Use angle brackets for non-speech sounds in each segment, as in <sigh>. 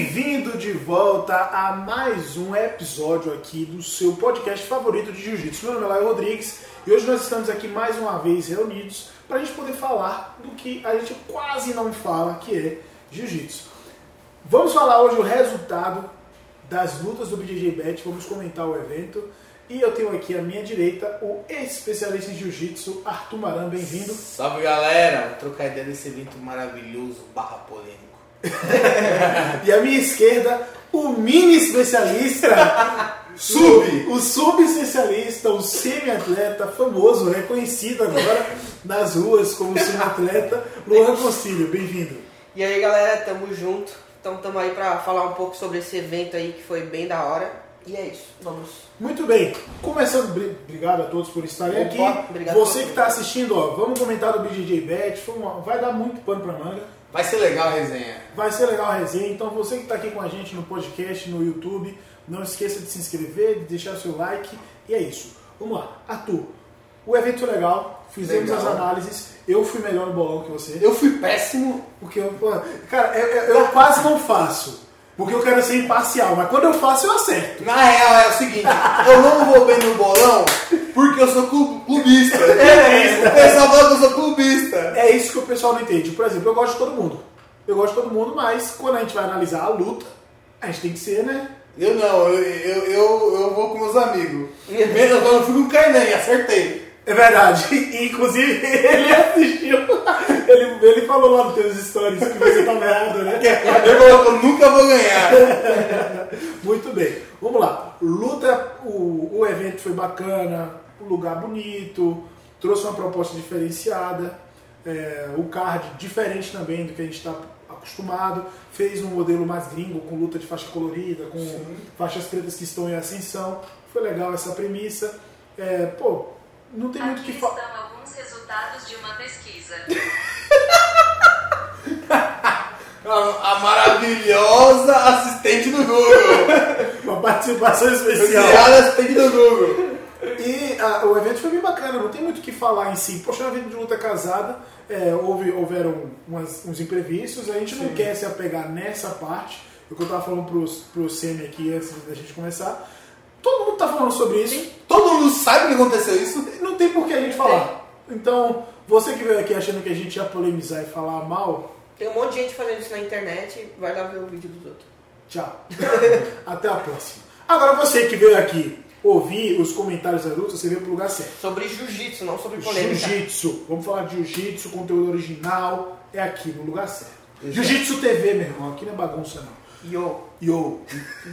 Bem-vindo de volta a mais um episódio aqui do seu podcast favorito de Jiu-Jitsu. Meu nome é Laio Rodrigues e hoje nós estamos aqui mais uma vez reunidos para a gente poder falar do que a gente quase não fala, que é Jiu-Jitsu. Vamos falar hoje o resultado das lutas do BJJ Bet, vamos comentar o evento. E eu tenho aqui à minha direita o especialista em Jiu-Jitsu, Arthur Maran, bem-vindo. Salve galera, Vou trocar ideia desse evento maravilhoso, barra polêmico. <laughs> E à minha esquerda, o mini especialista, Sub. o, sub-especialista, o semi-atleta famoso, reconhecido agora nas ruas como semi-atleta, Luan Concílio, bem-vindo. E aí galera, tamo junto. Então tamo aí pra falar um pouco sobre esse evento aí que foi bem da hora. E é isso, vamos. Muito bem, começando, bri- obrigado a todos por estarem Opa, aqui. obrigado Você que está assistindo, ó, vamos comentar do BJJ Bet, vai dar muito pano pra manga. Vai ser legal a resenha. Vai ser legal a resenha, então você que está aqui com a gente no podcast, no YouTube, não esqueça de se inscrever, de deixar seu like, e é isso. Vamos lá, Arthur, o evento foi legal, fizemos Legal. as análises, eu fui melhor no bolão que você, Eu fui péssimo. porque eu, cara, eu, eu- eu quase não faço, porque eu quero ser imparcial, mas quando eu faço eu acerto. Na real é o seguinte, eu não vou bem no bolão porque eu sou clu- clubista. É. O pessoal fala que eu sou clubista. É isso que o pessoal não entende. Por exemplo, eu gosto de todo mundo, eu gosto de todo mundo, mas quando a gente vai analisar a luta, a gente tem que ser, né? Eu não, eu, eu, eu, eu vou com meus amigos. Menos quando eu fui com o Kainan acertei. É verdade. E, <laughs> Inclusive, ele assistiu. Ele, ele falou lá nos teus stories que você estava errado, né? Eu, falou que eu nunca vou ganhar. <laughs> Muito bem. Vamos lá. Luta, o, o evento foi bacana, um lugar bonito, trouxe uma proposta diferenciada, é, o card diferente também do que a gente está acostumado, fez um modelo mais gringo, com luta de faixa colorida, com faixas pretas que estão em ascensão. Foi legal essa premissa. É, pô, não tem muito o Aqui que estão falar. alguns resultados de uma pesquisa. <laughs> A, a maravilhosa assistente do Google. <laughs> Uma participação especial. Obrigado, assistente do Google. E ah, o evento foi bem bacana, não tem muito o que falar em si. Poxa, um evento de luta casada, é, houve, houveram umas- uns imprevistos, a gente não quer se apegar nessa parte. O que eu tava falando pros, pro Semi aqui antes da gente começar. Todo mundo tá falando sobre isso, Todo mundo sabe que aconteceu isso. não tem por que a gente falar. Então, você que veio aqui achando que a gente ia polemizar e falar mal, Tem um monte de gente fazendo isso na internet, vai lá ver o vídeo dos outros. Tchau. <laughs> Até a próxima. Agora você que veio aqui ouvir os comentários da luta, você veio pro lugar certo. Sobre jiu-jitsu, não sobre polêmica. Jiu-jitsu. Vamos falar de jiu-jitsu, conteúdo original. É aqui, no lugar certo. Jiu-jitsu TV, meu irmão. Aqui não é bagunça, não. Yo. Yo.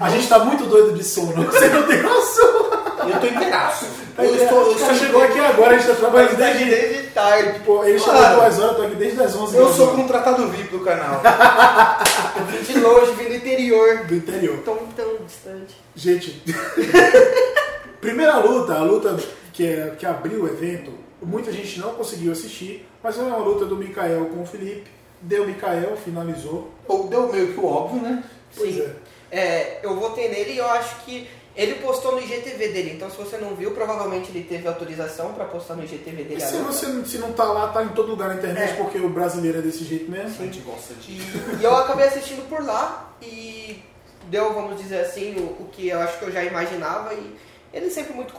A gente tá muito doido de sono. Você não tem noção. Eu tô inteiraço. Eu estou, eu Você estou chegou aqui agora, a gente tá trabalhando desde... desde tarde. Pô, ele chegou Claro. duas horas, eu tô aqui desde as 11 Eu horas sou contratado VIP do canal. Eu vim de longe, vim do interior. do interior. Tão tão distante. Gente, <laughs> primeira luta, a luta que, é, que abriu o evento, muita gente não conseguiu assistir, mas foi uma luta do Mikael com o Felipe. Deu Mikael, finalizou. Ou deu meio que o óbvio, né? Pois Sim. é. É, eu votei nele e eu acho que ele postou no IGTV dele. Então se você não viu, provavelmente ele teve autorização pra postar no IGTV dele. a Se luta. você se não tá lá, tá em todo lugar na internet, É. porque o brasileiro é desse jeito mesmo. A gente gosta de. E, e eu acabei assistindo por lá e deu, vamos dizer assim, o, o que eu acho que eu já imaginava. E ele sempre muito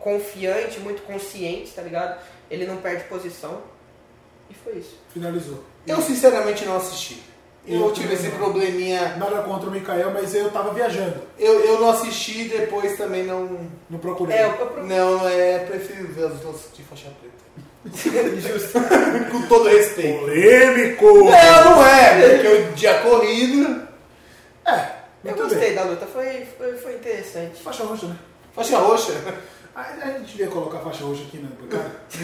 confiante, muito consciente, tá ligado? Ele não perde posição. E foi isso. Finalizou. Eu sinceramente não assisti. Eu, Eu tive esse não. probleminha. Nada contra o Mikael, mas eu tava viajando. Eu, eu não assisti e depois também não. Não procurei. É, eu, eu, Não, é. Prefiro ver as lutas de faixa preta. <laughs> <laughs> Com todo respeito. Polêmico! Não, não é, porque o dia corrido. É, Eu gostei bem. da luta, foi, foi, foi interessante. Faixa roxa, né? Faixa roxa? A, a gente devia colocar faixa roxa aqui, né?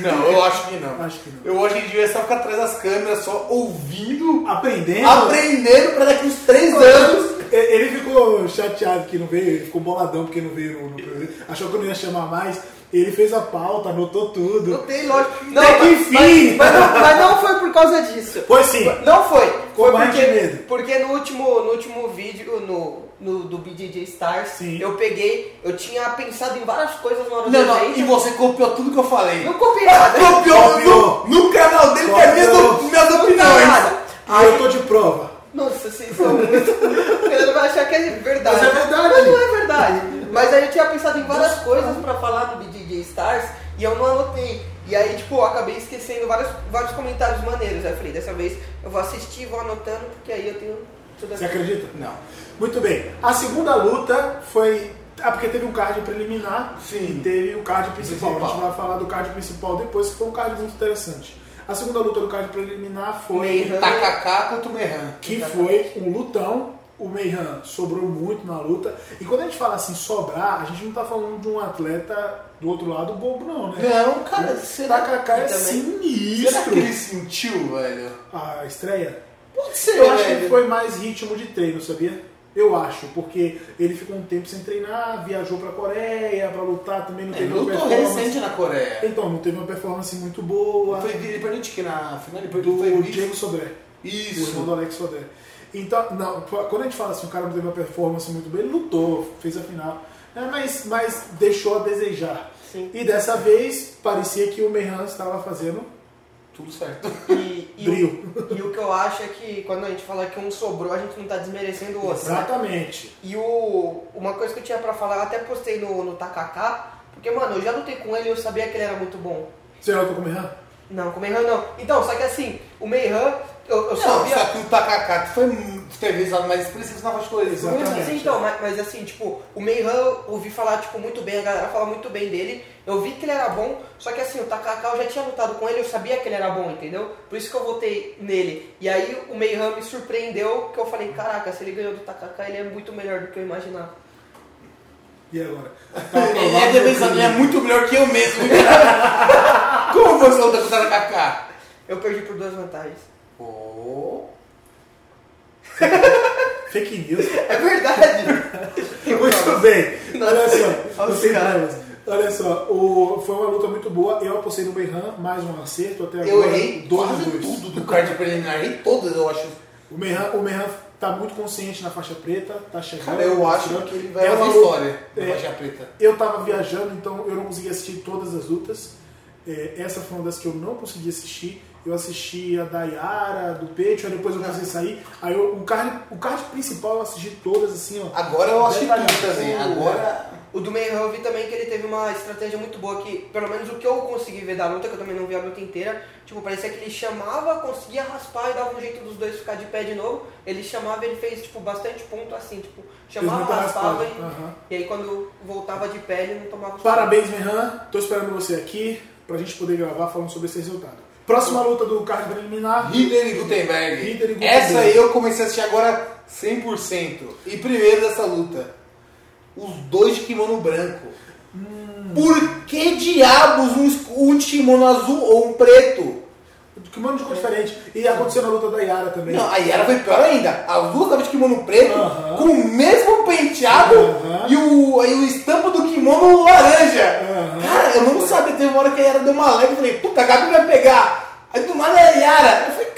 Não, eu acho que não. acho que não. Eu acho que devia só ficar atrás das câmeras, só ouvindo, Aprendendo. aprendendo pra daqui uns três anos. Ele ficou chateado que não veio, ele ficou boladão porque não veio no, no. Achou que eu não ia chamar mais. Ele fez a pauta, anotou tudo. Não tem lógico. Não, Até que enfim. Mas, mas não, mas não foi por causa disso. Foi sim. Não foi. Com Foi mais porque, medo. porque no último, no último vídeo no, no, do BJJ Stars, Sim. eu peguei, eu tinha pensado em várias coisas na hora Não, do não, evento. e você copiou tudo que eu falei. Não copiei nada. Copiou, <laughs> Copiou. No, no canal dele, que é Copiou. minhas, minhas opiniões. nada. Ah, eu tô de prova. Nossa, vocês são muito. <laughs> é verdade. Mas é verdade. Mas não é verdade. Mas aí eu tinha pensado em várias coisas pra falar do BJJ Stars e eu não anotei. E aí, tipo, eu acabei esquecendo vários, vários comentários maneiros. Aí eu falei, dessa vez eu vou assistir, vou anotando, porque aí eu tenho tudo Você acredita? Não. Muito bem. A segunda luta foi. Ah, porque teve um card preliminar Sim. e teve o card principal. A gente Principal. vai falar do card principal depois, que foi um card muito interessante. A segunda luta do card preliminar foi. Meihan. Takaká contra o Merran. que foi um lutão. O Meihan sobrou muito na luta. E quando a gente fala assim, sobrar, a gente não tá falando de um atleta do outro lado bobo, não, né? Não, cara, o será, Takaká é também- sinistro. será que ele sentiu, velho? A estreia? Pode ser, Eu acho que foi mais ritmo de treino, sabia? Eu acho, porque ele ficou um tempo sem treinar, viajou pra Coreia pra lutar, também não Ele teve uma lutou performance. recente na Coreia. Então, não teve uma performance muito boa. Foi, ele perdeu de que na final? Ele do foi. Diego Sodré. O Isso. irmão do Alex Sodré. Então, não, quando a gente fala assim, o cara não teve uma performance muito boa, ele lutou, fez a final, né, mas, mas deixou a desejar. Sim. E dessa vez, parecia que o Meihan estava fazendo Tudo certo. E, <laughs> e, o, e o que eu acho é que quando a gente fala que um sobrou, a gente não tá desmerecendo o outro. né? Exatamente. E o, uma coisa que eu tinha pra falar, eu até postei no, no Takaká, porque, mano, eu já lutei com ele e eu sabia que ele era muito bom. Você lutou com o Meihan? Não, com o Meihan não. Então, só que assim, o Meihan, eu, eu Não, sabia... só que o Takaká foi teve resultado mais expressivo na faixa Exatamente. Mas, assim, então, mas, mas assim, tipo, o Meihan eu ouvi falar, tipo, muito bem, a galera fala muito bem dele. Eu vi que ele era bom, só que assim, o Takaká eu já tinha lutado com ele, eu sabia que ele era bom, entendeu? Por isso que eu votei nele. E aí o Meihan me surpreendeu, que eu falei, caraca, se ele ganhou do Takaká, ele é muito melhor do que eu imaginava. E agora? <laughs> Ele é, defensor, ele é muito melhor que eu mesmo. <laughs> Como você luta com o Takaká? Eu perdi por duas vantagens. Pô. Fake news. É verdade! <laughs> Muito bem. Olha só. Olha problemas. Olha só, o, foi uma luta muito boa. Eu apostei no Meihan, mais um acerto até agora. Eu errei dois quase dois. tudo do card preliminar. Errei todas, eu acho. O Meihan, o Meihan tá muito consciente na faixa preta, tá chegando. Cara, eu acho que ele vai É uma história na é. faixa preta. Eu tava viajando, então eu não consegui assistir todas as lutas. É, essa foi uma das que eu não consegui assistir. Eu assisti a da Yara, do Peito, aí depois eu comecei a sair. Aí eu- o, card, o card principal eu assisti todas assim, ó. Agora eu assisti tudo também. Agora. O do Meihan eu vi também que ele teve uma estratégia muito boa que, pelo menos o que eu consegui ver da luta, que eu também não vi a luta inteira, tipo, parecia que ele chamava, conseguia raspar e dava um jeito dos dois ficar de pé de novo. Ele chamava, ele fez, tipo, bastante ponto assim, tipo, chamava, raspava e, aham. e aí quando voltava de pé ele não tomava os Parabéns, Meihan. Tô esperando você aqui pra gente poder gravar falando sobre esse resultado. Próxima luta do card preliminar. Hitler e Gutenberg. Hitler e Gutenberg. Essa aí eu comecei a assistir agora 100%. E primeiro dessa luta, os dois de kimono branco. Por que diabos um, um kimono azul ou um preto? De cor diferente. E aconteceu na luta da Yara também. Não, a Yara foi pior ainda. As duas estavam de kimono preto, Aham. com o mesmo penteado Aham. e, o, aí o estampo do kimono laranja. Aham. Cara, eu não sabia, teve uma hora que a Yara deu uma leve e falei, puta, a Gabi vai pegar. Aí do nada é a Yara. Eu falei,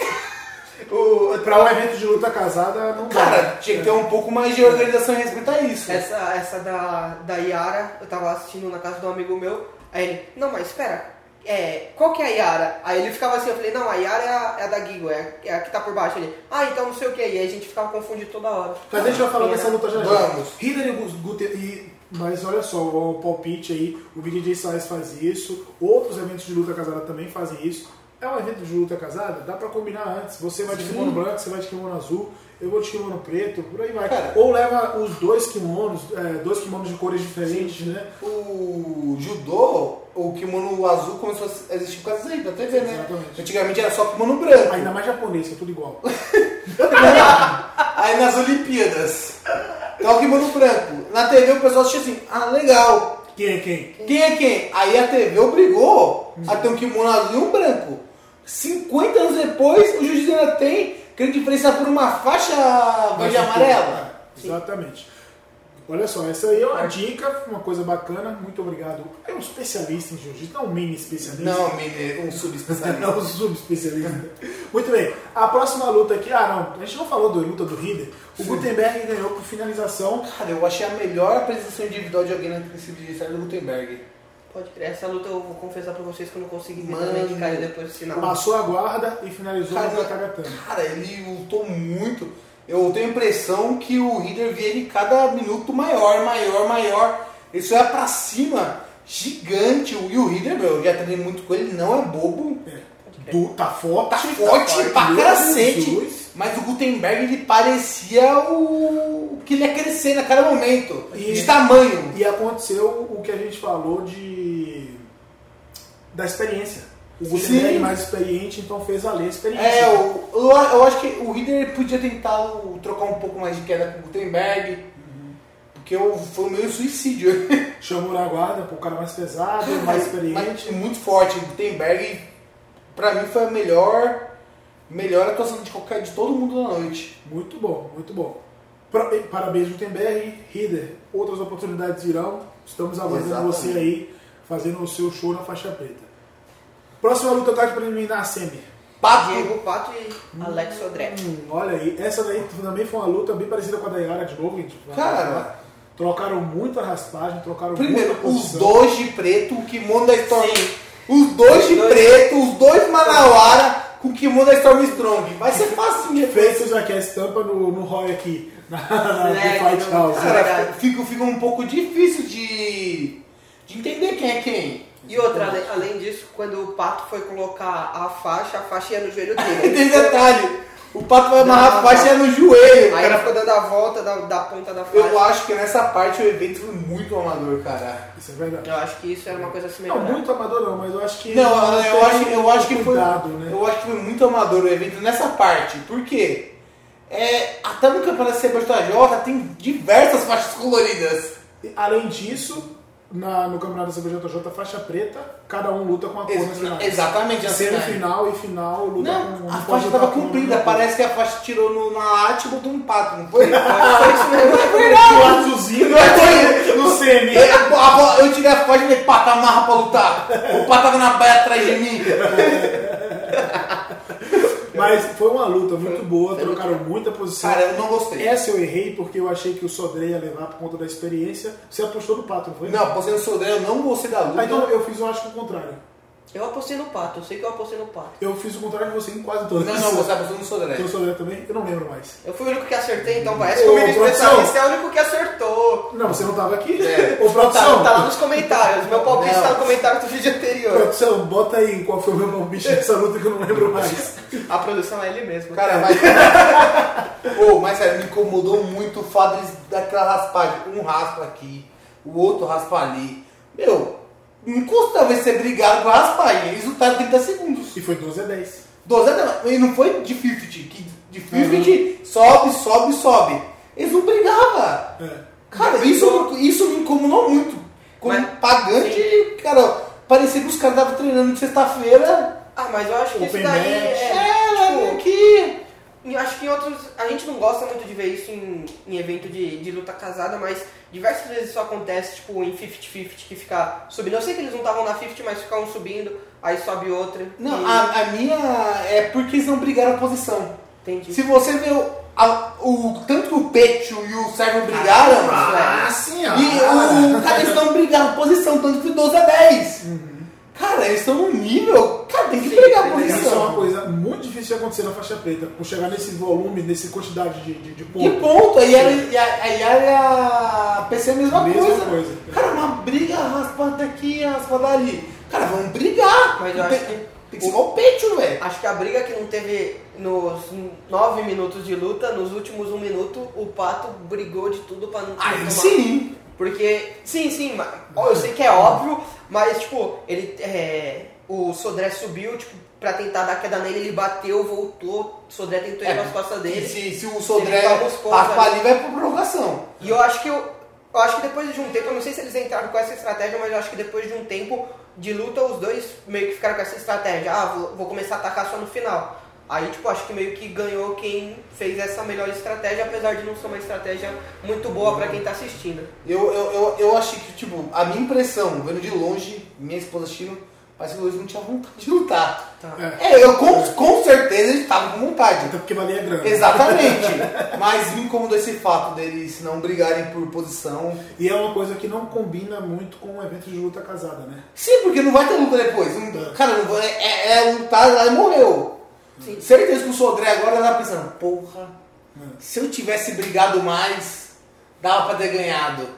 O, pra um evento de luta casada, não dá. cara, tinha que ter um pouco mais de organização e respeitar isso. Essa, essa da, da Yara, eu tava assistindo na casa de um amigo meu, aí ele, não, mas espera, é, qual que é a Yara? Aí ele ficava assim, eu falei, não, a Yara é a, é a da Gigo, é, a- é a que tá por baixo. Ele, ah, então não sei o que, e aí a gente ficava confundido toda hora. Mas a gente vai falar dessa luta já já. Vamos. Hitler e Gus- Gute- e Mas olha só, o palpite aí, o BJJ Science faz isso, outros eventos de luta casada também fazem isso. É um evento de luta casada? Dá pra combinar antes. Você vai de kimono branco, você vai de kimono azul, eu vou de kimono preto, por aí vai. Cara. Ou leva os dois kimonos, é, dois kimonos de cores diferentes, né? O judô, o kimono azul começou a existir por causa aí, da TV, né? Exatamente. Antigamente era só kimono branco. Ainda mais japonês, que é tudo igual. <laughs> Aí nas Olimpíadas, tá o kimono branco. Na TV o pessoal assistia assim, ah, legal. Quem é quem? Quem é quem? Aí a TV obrigou a ter um kimono azul e um branco. 50 anos depois, o juiz ainda tem querendo diferenciar por uma faixa verde e amarela. Exatamente. Olha só, essa aí é uma dica, uma coisa bacana. Muito obrigado. É um especialista em jiu-jitsu, não um mini especialista. Não, menino, <laughs> um subespecialista. Não, <laughs> subespecialista. Muito bem. A próxima luta aqui, ah não, a gente não falou da luta do Rider. O Gutenberg ganhou por finalização. Cara, eu achei a melhor apresentação individual de alguém nesse vídeo do Gutenberg. Pode crer, essa luta eu vou confessar pra vocês que eu não consegui ver Mano. também, que caiu depois do sinal. Passou a guarda e finalizou Cara, no Tagatame. Cara, ele lutou muito. Eu tenho a impressão que o Rider via ele cada minuto maior, maior, maior. Ele só ia pra cima, gigante. E o Rider, meu, eu já treinei muito com ele, não é bobo. Du, tá forte. Tá forte pra Meu cacete. Mas o Gutenberg, ele parecia o que ele ia crescer naquele momento. E- De tamanho. E aconteceu o que a gente falou de da experiência. O Sim. é mais experiente, então fez a experiência. É, eu, eu, acho que o Rider podia tentar o- trocar um pouco mais de queda com o Gutenberg. Porque eu, foi meio suicídio. <laughs> Chamou a guarda pro cara mais pesado, mais experiente. Mas muito forte. O Gutenberg, pra mim, foi a melhor, melhor atuação de qualquer de todo mundo na noite. Muito bom, muito bom. Parabéns, Gutenberg. Rider, outras oportunidades virão. Estamos aguardando você aí fazendo o seu show na faixa preta. Próxima luta card preliminar, Semi. Pato, Diego Pato e Alex Sodré. Hum, olha aí, essa daí também foi uma luta bem parecida com a da Yara de novo, gente. Cara. Trocaram muita raspagem, trocaram primeiro, muita os dois de preto, o kimono da Storm. Os dois Os de dois. preto, os dois Manauara com o kimono da Storm Strong. Vai ser fácil de Feitos aqui a estampa no, no Roy aqui, na, na É, Fight House. cara, Cara, fica, fica um pouco difícil de, de entender quem é quem. E outra, além, além disso, quando o Pato foi colocar a faixa, a faixa ia no joelho <laughs> dele. Tem detalhe. O pato vai amarrar a faixa não. no joelho. Aí cara. ficou dando a volta da, da ponta da faixa. Eu acho que nessa parte o evento foi muito amador, cara. Isso é verdade. Eu acho que isso era uma coisa assim Não, muito amador não, mas eu acho que. Não, eu acho, eu acho que foi. cuidado, né? Eu acho que foi muito amador o evento nessa parte. Por quê? É, até no campeonato CBJJ tem diversas faixas coloridas. Além disso, na, no campeonato da CBJJ, faixa preta, cada um luta com a cor nas finais. exatamente assim. né? Semifinal e final luta com Não, a pode faixa lutar tava com comprida. uma Parece que a faixa tirou no, na late e botou um pato, não foi? <laughs> Foi mesmo. cor. O azulzinho Não foi? no semi. Eu, a- eu tirei a faixa e falei, pato, amarra pra lutar. O pato tava na baia atrás de mim. <laughs> Mas foi uma luta muito boa, trocaram muita posição. Cara, eu não gostei. Essa eu errei porque eu achei que o Sodré ia levar por conta da experiência. Você apostou no pato, não foi? Não, você no Sodré, eu não gostei da luta. Ah, então eu fiz, eu acho que o contrário. Eu apostei no Pato, eu sei que eu apostei no Pato. Eu fiz o contrário de você em quase todas. Não, não, você apostou no Sodré. Então o Sodré também? Eu não lembro mais. Eu fui o único que acertei, então parece Ô, que o produção. especialista é o único que acertou. Não, você não tava aqui? É. <laughs> Ô, Tá, produção, tá lá nos comentários. Meu palpite Não. tá no comentário do vídeo anterior. produção, bota aí qual foi o meu palpite nessa luta que eu não lembro mais. A produção é ele mesmo. Cara, mas. <laughs> Pô, mas sério, me incomodou muito o fato deles daquela raspagem. Um raspa aqui, o outro raspa ali. Meu, não custa ser brigado com a raspagem. Eles lutaram 30 segundos. E foi 12 a 10. 12 a- E não foi de 50. Que de 50 sobe, sobe, sobe. Eles não brigavam. É. Cara, isso, isso me incomodou muito. Como Mas- pagante, cara, parecia que os caras estavam treinando de sexta-feira. Ah, mas eu acho que isso Open daí match. é. É, tipo, aqui. Eu acho que em outros. A gente não gosta muito de ver isso em, em evento de, de luta casada, mas diversas vezes isso acontece, tipo, em 50-50, que fica subindo. Eu sei que eles não estavam na 50, mas ficam subindo, aí sobe outra. Não, e... a, a minha é porque eles não brigaram a posição. Entendi. Se você vê o, a- o tanto que o Pecho e o Sérgio brigaram, Ah, sim, ó. e o, cara, eles não brigaram a posição, tanto que 12 a 10. Cara, eles estão num nível. Cara, tem que Sim, brigar a que Isso é uma posição. coisa muito difícil de acontecer na faixa preta. Por chegar nesse volume, nessa quantidade de, de, de pontos. ponto, aí era, e a, a Yara e a PC é a mesma, Mesma coisa. coisa. Cara, uma briga, raspada daqui, raspada ali. Cara, vamos brigar. Mas eu tem, acho que- tem que ser igual o Pecho, velho. Acho que a briga que não teve nos 9 minutos de luta, nos últimos 1 minuto, o Pato brigou de tudo pra não Aí tomar. sim. Porque, sim, sim, ó, eu sei que é óbvio, mas, tipo, ele, é, o Sodré subiu, tipo, pra tentar dar queda nele, ele bateu, voltou, o Sodré tentou ir É, nas costas dele. Se, se o Sodré ali. ali, vai pra prorrogação. E eu acho que eu, eu acho que depois de um tempo, eu não sei se eles entraram com essa estratégia, mas eu acho que depois de um tempo de luta, os dois meio que ficaram com essa estratégia. Ah, vou, vou começar a atacar só no final. Aí, tipo, acho que meio que ganhou quem fez essa melhor estratégia, apesar de não ser uma estratégia muito boa pra quem tá assistindo. Eu, eu, eu, eu achei que, tipo, a minha impressão, vendo de longe, minha esposa assistindo, parece que eles não tinham vontade de lutar. Tá. É. É, eu com, com certeza eles estavam com vontade. Até porque valia grana. Exatamente. Mas me incomodou esse fato deles não brigarem por posição. E é uma coisa que não combina muito com um evento de luta casada, né? Sim, porque não vai ter luta depois. Não- cara, não vai- é, é lutar lá e morreu. Sim. Certeza que o Sodré agora tá pensando, porra, Se eu tivesse brigado mais, dava pra ter ganhado.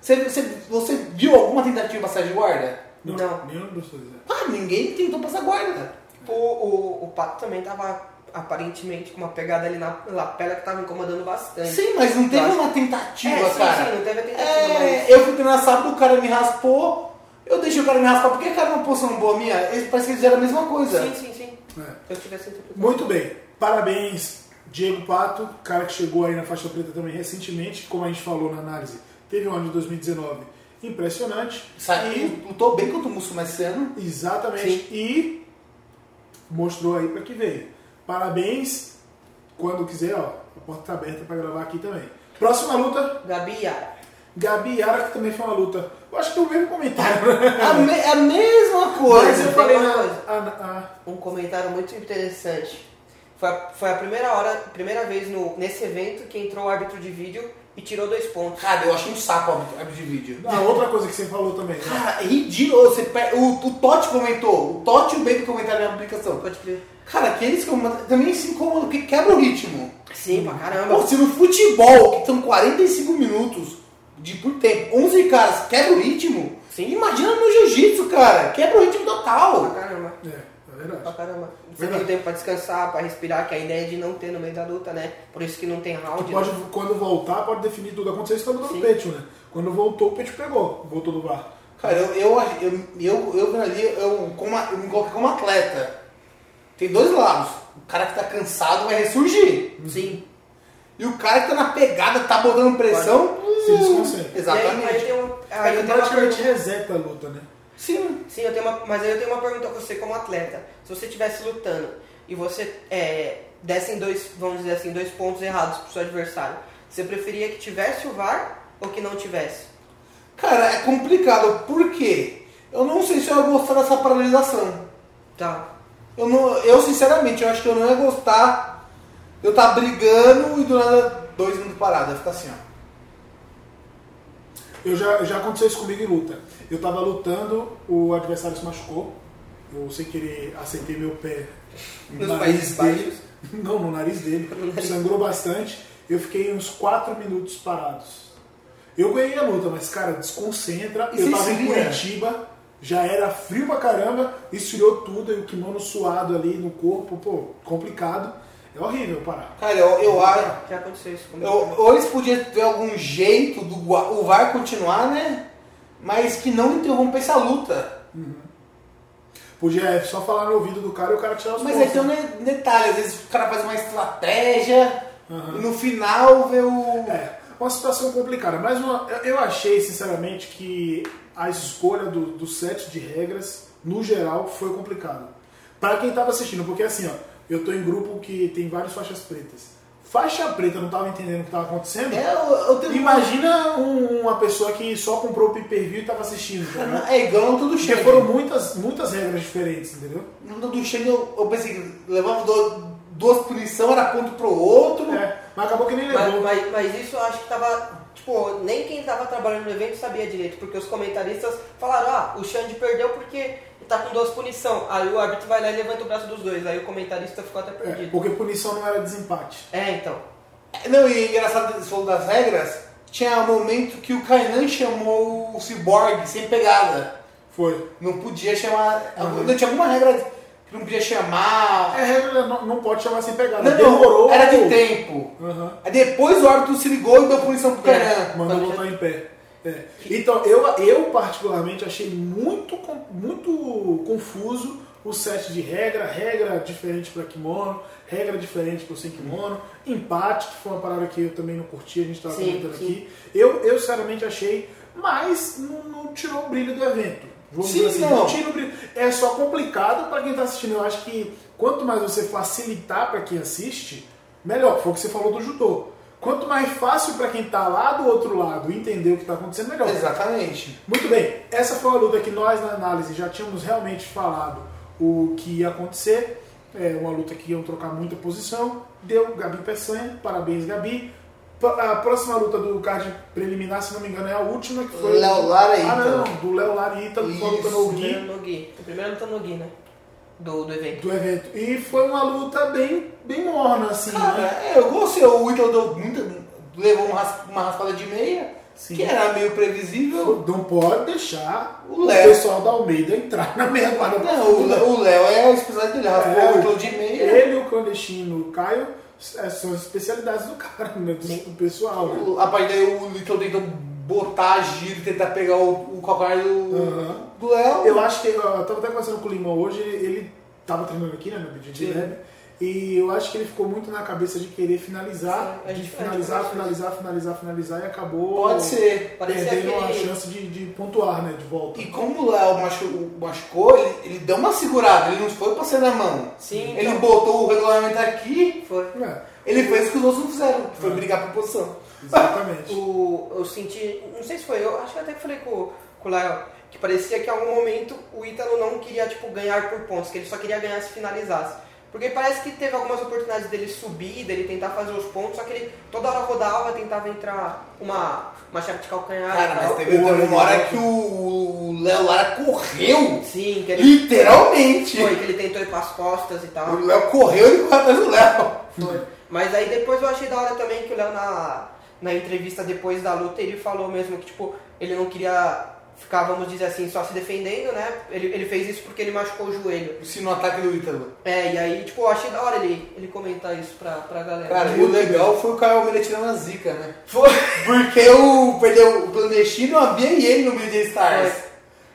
Você, você, você viu alguma tentativa de passar de guarda? Não, Não. nenhum dos dois. é. Ah, ninguém tentou passar guarda. O, o, o Pato também tava aparentemente com uma pegada ali na lapela que tava incomodando bastante. Sim, mas não teve uma tentativa, é, sim, cara. sim, não teve a tentativa, É, mas... eu fui treinar sábado, o cara me raspou, eu deixei o cara me raspar, porque o cara numa posição boa minha, eles parece que eles fizeram a mesma coisa. Sim, sim, sim. É. Se eu tivesse. Muito bem. Parabéns, Diego Pato, cara que chegou aí na faixa preta também recentemente, como a gente falou na análise, teve um ano de 2019 impressionante. Sabe, E, lutou bem contra o Mussum esse ano. exatamente. Sim. E mostrou aí para que veio. Parabéns. Quando quiser, ó, a porta tá aberta para gravar aqui também. Próxima luta, Gabi e Yara. Gabi e Yara, que também foi uma luta. Eu acho que é o mesmo comentário. A, me- a mesma coisa. Mas eu falei uma na. coisa. ah, ah, Um comentário muito interessante. Foi a, foi a primeira hora, primeira vez no, nesse evento que entrou o árbitro de vídeo e tirou dois pontos. Cara, eu achei um saco o árbitro de vídeo. ah, outra coisa que você falou também. né? Cara, é ridículo. Você o, o Totti comentou, o Totti e o Baby comentaram na publicação. Pode crer. Cara, aqueles que também se incomodam, porque quebra o ritmo. Sim, pra caramba. Pô, se no futebol, que são 45 minutos de por tempo, 11 caras quebra o ritmo, Sim. imagina no jiu-jitsu, cara. Quebra o ritmo Pra total. caramba. É, é Pra verdade. caramba. Você Verdade. tem tempo pra descansar, pra respirar, que a ideia é de não ter no meio da luta, né? Por isso que não tem round. Pode, né? quando voltar, pode definir tudo. Aconteceu isso também no. Pecho, né? Quando voltou, o Pecho pegou. Voltou do bar. Cara, eu, eu, eu, eu, eu, ali, eu, como, eu me coloquei como atleta. Tem dois lados. O cara que tá cansado vai ressurgir. Sim. E o cara que tá na pegada, tá botando pressão. Se desconcentra. Exatamente. Aí, aí eu tenho, uma- aí É eu tenho uma praticamente pergunta. reseta a luta, né? Sim. Sim, eu tenho uma, mas aí eu tenho uma pergunta a você como atleta. Se você estivesse lutando e você é, desse em dois, vamos dizer assim, dois pontos errados pro seu adversário, você preferia que tivesse o VAR ou que não tivesse? Cara, é complicado. Por quê? Eu não sei se eu ia gostar dessa paralisação. Tá. Eu, não, eu sinceramente, eu acho que eu não ia gostar eu estar brigando e do nada dois minutos parado. Ia ficar assim, ó. Eu já, já aconteceu isso comigo em luta. Eu tava lutando, o adversário se machucou. Eu, sem querer, acertei meu pé no Nos nariz Países dele. Baixos. <laughs> Não, no nariz dele. Sangrou bastante. Eu fiquei uns 4 minutos parados. Eu ganhei a luta, mas, cara, desconcentra. E eu tava em? Curitiba, já era frio pra caramba, esfriou tudo, e o kimono suado ali no corpo, pô, complicado. É horrível parar. Cara, eu, eu acho. Já aconteceu isso comigo. Eu, ou eles podiam ter algum jeito do o VAR continuar, né? Mas que não interrompesse a luta. Podia é, só falar no ouvido do cara e o cara tirar os Mas aí pontos. tem um ne- detalhe, às vezes o cara faz uma estratégia Aham. e no final vê o. É, uma situação complicada. Mas uma- eu- achei, sinceramente, que a escolha do, do set de regras, no geral, foi complicado. Para quem estava assistindo, porque assim, ó, eu tô em grupo que tem várias faixas pretas. Faixa preta não tava entendendo o que estava acontecendo. É, eu, eu tenho Imagina um- uma pessoa que só comprou o pay-per-view e estava assistindo. entendeu? É igual a luta do Porque foram muitas, muitas regras diferentes, entendeu? Na luta do Shane eu, eu pensei que levava do- duas punições, era ponto pro outro. É, mas acabou que nem Mas, levou. mas, mas isso eu acho que tava. Tipo, nem quem tava trabalhando no evento sabia direito, porque os comentaristas falaram, ah, o Xande perdeu porque tá com duas punição. Aí o árbitro vai lá e levanta o braço dos dois. Aí o comentarista ficou até É, perdido. porque punição não era desempate. É, então. Não, e engraçado, você falou das regras, tinha um momento que o Kainan chamou o Cyborg sem pegada. Foi. Não podia chamar. Uhum. Não tinha alguma regra que não podia chamar. É, regra não, não pode chamar sem pegada. Não, Demorou. era de tempo. Aham. Aí depois o árbitro se ligou e deu punição pro É. Kainan. Mandou Quando botar em pé. É. Então, eu, eu particularmente achei muito, muito confuso o set de regra, regra diferente para kimono, regra diferente para sem kimono, empate, que foi uma parada que eu também não curti, a gente estava comentando sim. aqui. Eu, eu sinceramente achei, mas não, não tirou o brilho do evento. Vamos Sim, dizer assim, não. não tira o brilho. É só complicado para quem está assistindo. Eu acho que quanto mais você facilitar para quem assiste, melhor. Foi o que você falou do judô. Quanto mais fácil para quem está lá do outro lado entender o que está acontecendo, melhor. Exatamente. Muito bem, essa foi uma luta que nós na análise já tínhamos realmente falado o que ia acontecer. É uma luta que iam trocar muita posição. Deu Gabi Peçanha, parabéns Gabi. A próxima luta do card preliminar, se não me engano, é a última que foi. Léo Lara e Ah, não, do Léo Lara e Ítalo, foi a luta Primeiro Gui. no Gui. Primeiro luta no Gui, né? Do, do evento. do evento. E foi uma luta bem, bem morna, assim, Cara, né? é, eu gostei. O Ítalo deu muita, levou uma, uma raspada de meia, Sim. que era meio previsível. Não pode deixar O o, Léo. pessoal da Almeida entrar na meia quadra. Não, o Lé- o Léo é a especialidade dele, raspou É, o Ítalo de meia. Ele, o clandestino, o Caio, é, são as especialidades do cara, né? Do, pessoal, né? O- A partir daí o Ítalo tentou botar a giro e tentar pegar o, o calcanhar do Aham. do Léo. Eu acho que, eu tava até conversando com o Limão hoje, ele, ele tava treinando aqui, né, no BJJ. Lab, e eu acho que ele ficou muito na cabeça de querer finalizar, Sim, a de finalizar, a gente finalizar, finalizar, finalizar, e acabou Pode ser. Parecia perdendo a aquele- chance de, de pontuar, né, de volta. E como o Léo machu- machucou, ele, ele deu uma segurada, ele não foi pra ser na mão. Sim, Ele então, botou o regulamento aqui, foi. É, ele fez o que os outros não fizeram, que foi É. brigar por posição. Exatamente. <laughs> O, eu senti, não sei se foi eu, acho que até que falei com, com o Léo, que parecia que em algum momento o Ítalo não queria tipo, ganhar por pontos, que ele só queria ganhar se finalizasse. Porque parece que teve algumas oportunidades dele subir, dele tentar fazer os pontos, só que ele toda hora rodava, tentava entrar uma, uma chave de calcanhar. Cara, mas teve, uma hora que o Léo Lara correu, Sim, que ele literalmente. foi, que ele tentou ir pras costas e tal. O Léo correu e correu atrás do Léo. Foi. Mas aí depois eu achei da hora também que o Léo na, na entrevista depois da luta ele falou mesmo que tipo, ele não queria ficar, vamos dizer assim, só se defendendo, né? Ele, ele fez isso porque ele machucou o joelho. Se no ataque do Ítalo. É, e aí, tipo, eu achei da hora ele, ele comentar isso pra, pra galera. Cara, e o legal foi o Caio Almeida tirando a zica, né? Foi. Porque o, perdeu o clandestino, havia e ele no BJ Stars.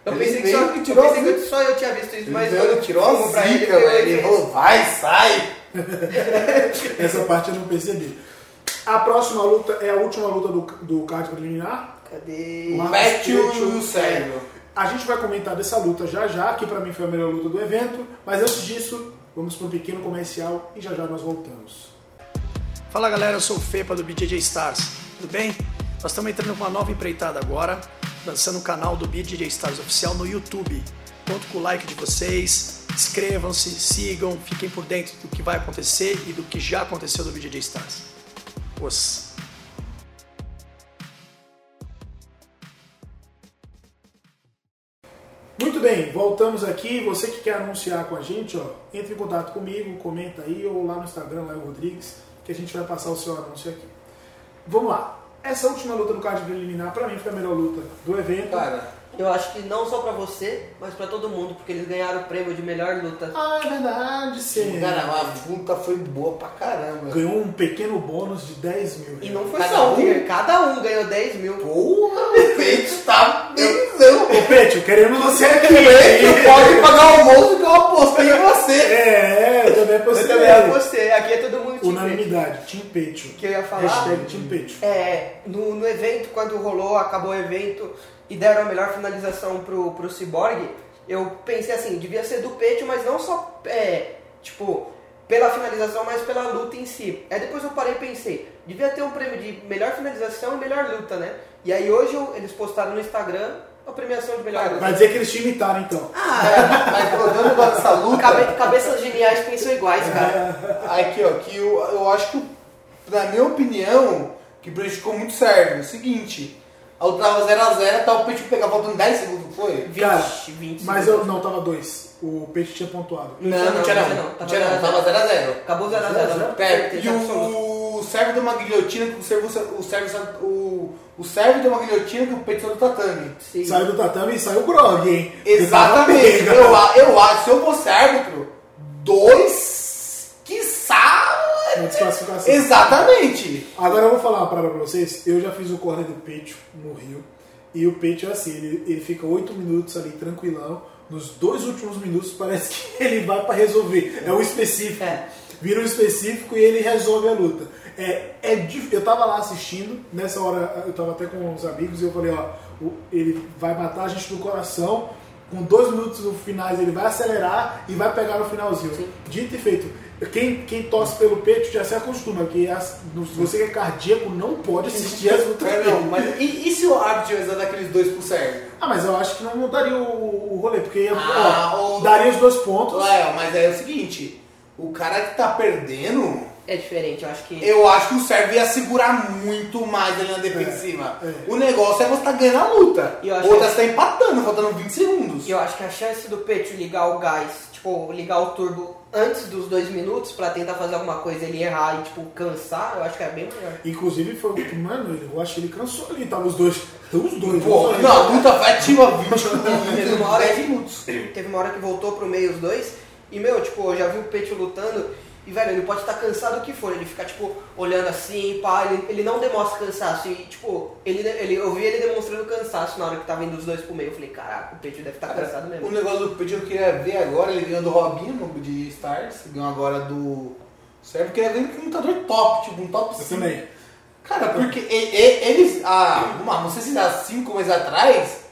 Eu Ele pensei que só, e eu tirou pensei a que só eu tinha visto isso, mas Ele veio, tirou a ele, zica, pegou velho. Ele falou, vai, sai. <laughs> Essa parte eu não percebi. A próxima luta é a última luta do, do card preliminar. Cadê? Matthew Matthew e o Sérgio. A gente vai comentar dessa luta já já, que pra mim foi a melhor luta do evento. Mas antes disso, vamos para um pequeno comercial e já já nós voltamos. Fala galera, eu sou o Fepa do BJJ Stars, tudo bem? Nós estamos entrando com uma nova empreitada agora, lançando o canal do BJJ Stars oficial no YouTube. Conto com o like de vocês, inscrevam-se, sigam, fiquem por dentro do que vai acontecer e do que já aconteceu do BJJ Stars. Os. Muito bem, voltamos aqui. Você que quer anunciar com a gente, ó, entre em contato comigo, comenta aí ou lá no Instagram, Léo Rodrigues, que a gente vai passar o seu anúncio aqui. Vamos lá. Essa última luta no card preliminar, pra mim, foi a melhor luta do evento. Cara, Eu acho que não só pra você, mas pra todo mundo, porque eles ganharam o prêmio de melhor luta. Ah, é verdade, sim. cara, a luta foi boa pra caramba. Ganhou um pequeno bônus de 10 mil. E não foi Cada só um? um, cada um ganhou 10 mil. Porra, o peito tá benzão. Ô, Petio, querendo você aqui. O peito pode pagar o almoço que eu apostei em você. É, é, eu também Eu postei. também apostei, aqui é todo mundo Unanimidade, Team Petio. Que eu ia falar. Hashtag Team Petio. É, no, no evento, quando rolou, acabou o evento e deram a melhor finalização pro, pro Cyborg, eu pensei assim, devia ser do Petio, mas não só, é, tipo, pela finalização, mas pela luta em si. Aí depois eu parei e pensei, devia ter um prêmio de melhor finalização e melhor luta, né? E aí hoje eu- eles postaram no Instagram a premiação de melhor luta. Vai dizer que eles te imitaram, então. Ah, <laughs> mas rodando agora essa luta. Cabe- cabeças geniais pensam iguais, cara. <laughs> Aqui, ó, que eu, eu acho que, na minha opinião, que prejudicou muito serve. É o seguinte, a luta tava 0x0, tá o Peito pegar faltando 10 segundos, não foi? 20, Cara, 20 Mas eu não, tava dois. O Peixe tinha pontuado. Não, não tinha não. Não tinha não, tava 0x0. Acabou 0x0. É, e o serve deu uma guilhotina que o servo, o servo, o, o servo deu uma guilhotina que o peito saiu do tatame. Sim. Saiu do tatame e saiu o grog, hein? Exatamente. Tava Eu, eu acho, se eu fosse árbitro, dois. Na desclassificação. Exatamente. Agora eu vou falar uma parada pra vocês. Eu já fiz o corner do Peito no Rio. E o Peito é assim, ele, ele fica oito minutos ali tranquilão. Nos dois últimos minutos parece que <laughs> ele vai pra resolver. É o específico. É. Vira o específico e ele resolve a luta. É, é, dif- eu tava lá assistindo, nessa hora eu tava até com uns amigos e eu falei, ó, ele vai matar a gente do coração, com dois minutos no finais ele vai acelerar e vai pegar no finalzinho. Dito e feito. Quem, quem torce pelo peito já se acostuma, que as- no- se você que é cardíaco não pode assistir as lutas É, não, mas e, e se o árbitro tivesse dado aqueles dois pro Sérgio? Ah, mas eu acho que não mudaria o, o rolê, porque ia- Ah, ó, o- daria os dois pontos. Léo, mas é o seguinte, o cara que tá perdendo, É diferente, eu acho que. Eu acho que o Sérvio ia segurar muito mais ali na defensiva. É, é. O negócio é você tá ganhando a luta. E Ou tá que- você tá empatando, faltando 20 segundos. E eu acho que a chance do Petro ligar o gás, tipo, ligar o turbo antes dos dois minutos pra tentar fazer alguma coisa ele errar e, tipo, cansar, eu acho que é bem melhor. Inclusive foi o que, mano, eu acho que ele cansou ali, tava os dois. Os dois. Pô, os dois. não, a luta vai ativa 20 <laughs> Teve uma hora 10 que- minutos. Teve uma hora que voltou pro meio os dois, e, meu, tipo, eu já vi o Petro lutando, e, velho, ele pode estar cansado o que for, ele fica, tipo, olhando assim, pá, ele, ele não demonstra cansaço, e, tipo, ele, ele, eu vi ele demonstrando cansaço na hora que tava indo os dois pro meio, eu falei, caraca, o Petro deve estar cansado O mesmo. negócio do Pedro eu queria ver agora, ele ganhou do Robinho no de Stars, ganhou agora do Sérvio, eu queria ver ele com um lutador top, tipo um top Eu 5. também. Cara, porque eles, ah, uma, não sei se há 5 meses atrás,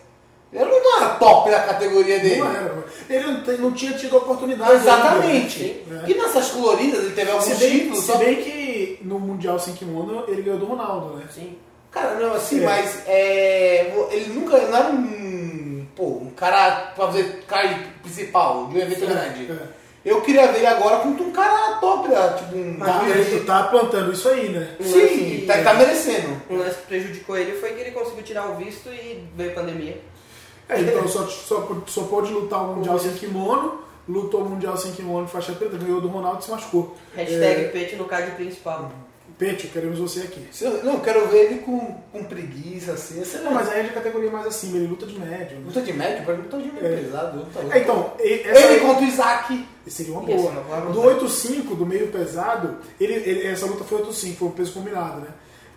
ele não era top da categoria dele. Não era. Ele não, tem- não tinha tido oportunidade. Exatamente. ainda. E nessas coloridas ele teve Se alguns bem, títulos, se só bem que no Mundial Sem Kimono ele ganhou do Ronaldo, né? Sim. Cara, não, assim, É. mas é, ele nunca não era um, pô, um cara pra fazer card principal de um evento grande. É. Eu queria ver ele agora contra um cara top, né? tipo um. Tá, ele tá plantando isso aí, né? Sim, tá, tá merecendo. Um lance que prejudicou ele foi que ele conseguiu tirar o visto e veio a pandemia. É, então só, só, só pode lutar o Mundial sem kimono, lutou o Mundial sem kimono faixa preta, ganhou do Ronaldo e se machucou. Hashtag É, Pet no card principal. Petio, queremos você aqui. Se eu- Não, eu quero ver ele com, com preguiça, assim. Sei Não, mas aí é de categoria mais acima, ele luta de médio. né? Luta de médio, mim luta de médio É. pesado. luta louca. É, então, essa Ele contra o Isaac. seria uma boa. ser uma boa Do luta. 8-5, do meio pesado, ele, ele- essa luta foi 8-5, foi um peso combinado, né?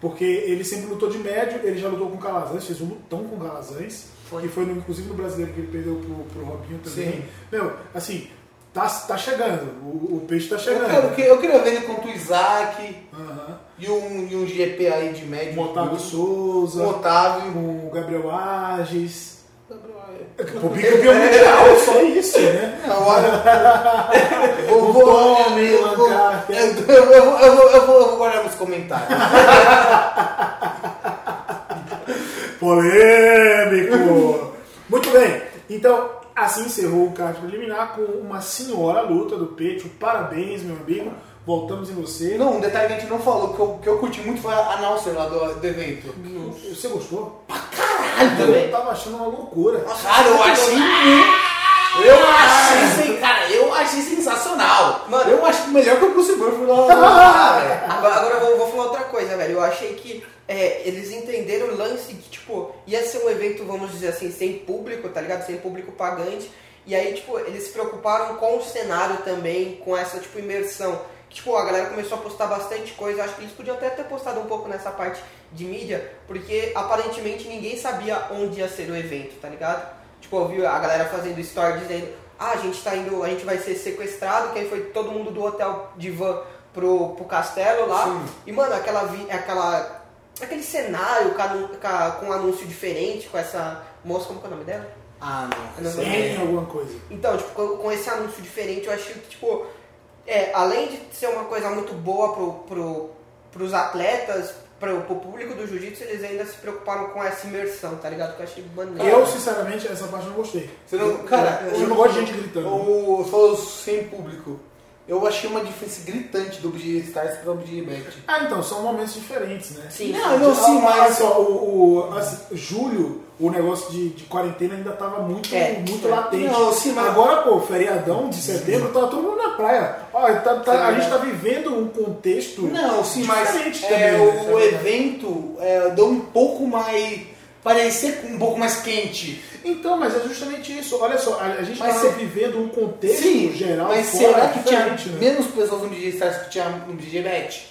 Porque ele sempre lutou de médio, ele já lutou com Calazans, fez um lutão com Calazans, Foi. que foi no- inclusive no brasileiro que ele perdeu pro, pro Robinho também. Sim. Meu, assim, tá, tá chegando, o, o peixe tá Eu, chegando. quero, que- eu queria ver ele contra o Isaac e um, e um GP aí de médio. Com o Otávio Souza, O Otávio. com o Gabriel Ages. O bicampeão mundial, só isso, né? <laughs> <laughs> Vou, O vou, Tommy, eu, eu, eu, eu, vou- eu, vou- eu vou- eu vou guardar nos comentários. <laughs> Polêmico! <laughs> Muito bem, então assim encerrou o card preliminar com uma senhora luta do Petio. Parabéns, meu amigo. Voltamos em você. Não, um detalhe que a gente não falou, que eu, que eu curti muito foi a announcer lá do, do evento. Você gostou? Caralho! Também. Eu tava achando uma loucura. Cara, eu achei muito. Eu achei, sen- cara, eu achei sensacional. Mano. eu acho melhor que o Bruce Buffer lá. Agora, <laughs> agora eu vou, vou falar outra coisa, velho. Eu achei que é, eles entenderam o lance que, tipo, ia ser um evento, vamos dizer assim, sem público, tá ligado? Sem público pagante. E aí, tipo, eles se preocuparam com o cenário também, com essa, tipo, imersão. Tipo, a galera começou a postar bastante coisa. Acho que eles podiam até ter postado um pouco nessa parte de mídia, porque aparentemente ninguém sabia onde ia ser o evento, tá ligado? Tipo, eu vi a galera fazendo story dizendo, ah, a gente tá indo, a gente vai ser sequestrado, que aí foi todo mundo do hotel de van pro, pro castelo lá. Sim. E, mano, aquela, vi- aquela, aquele cenário com, um anúncio diferente, com essa moça, como que é o nome dela? Ah, não. Não, sério. Tem alguma coisa. Então, tipo, com, com esse anúncio diferente, eu achei que, tipo, é, além de ser uma coisa muito boa pro, pro, pros atletas, pro, pro público do jiu-jitsu, eles ainda se preocuparam com essa imersão, tá ligado? Que eu achei maneiro. Eu, sinceramente, essa parte eu não gostei. Você não, cara, Eu não gosto de gente gritando. O, você falou sem público. Eu achei uma diferença gritante do BG Stars para o BG Bet. Ah, então, são momentos diferentes, né? Sim, Não, não, sim, mas. só, o, o- assim, julho, o negócio de, de quarentena ainda tava muito, É, muito é. latente. Não, sim, mas- Agora, pô, feriadão de setembro, tá todo mundo na praia. Olha, tá- tá- a gente tá vivendo um contexto Não, sim, mas diferente é, também. né? o evento é, deu um pouco mais. Parecer um pouco mais quente. Então, mas é justamente isso. Olha só, a, a gente tá cê- vivendo um contexto Sim, geral mas será que tinha né? menos pessoas no BG Stars que tinha no BG Bet?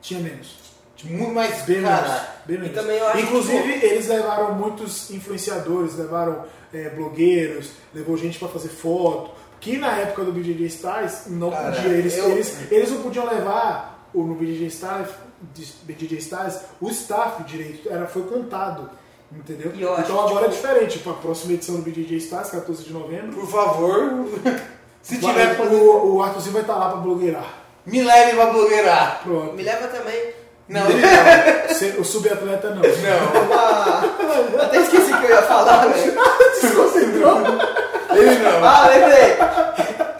Tinha menos. Muito mais. Bem cara, menos. Bem menos. também eu acho que, Inclusive, eles levaram muitos influenciadores, levaram é, blogueiros, levou gente pra fazer foto. Que na época do BJJ Stars não Cara, podia. Eles, eu- eles, eles não podiam levar o, no BJJ Stars, BJJ Stars, o staff direito. Era, foi contado. Entendeu? E acho Então que, agora é tipo, diferente. Pra próxima edição do BJJ Stars, 14 de novembro. Por favor, <laughs> se vai- tiver. o, o Arthurzinho vai estar lá pra blogueirar. Me leve pra blogueirar. Pronto. Me leva também. Não, Cê- <laughs> O subatleta não. não. <laughs> uma... Eu até esqueci o que eu ia falar, velho. Desconcentrou? Ele não. Ah, lembrei.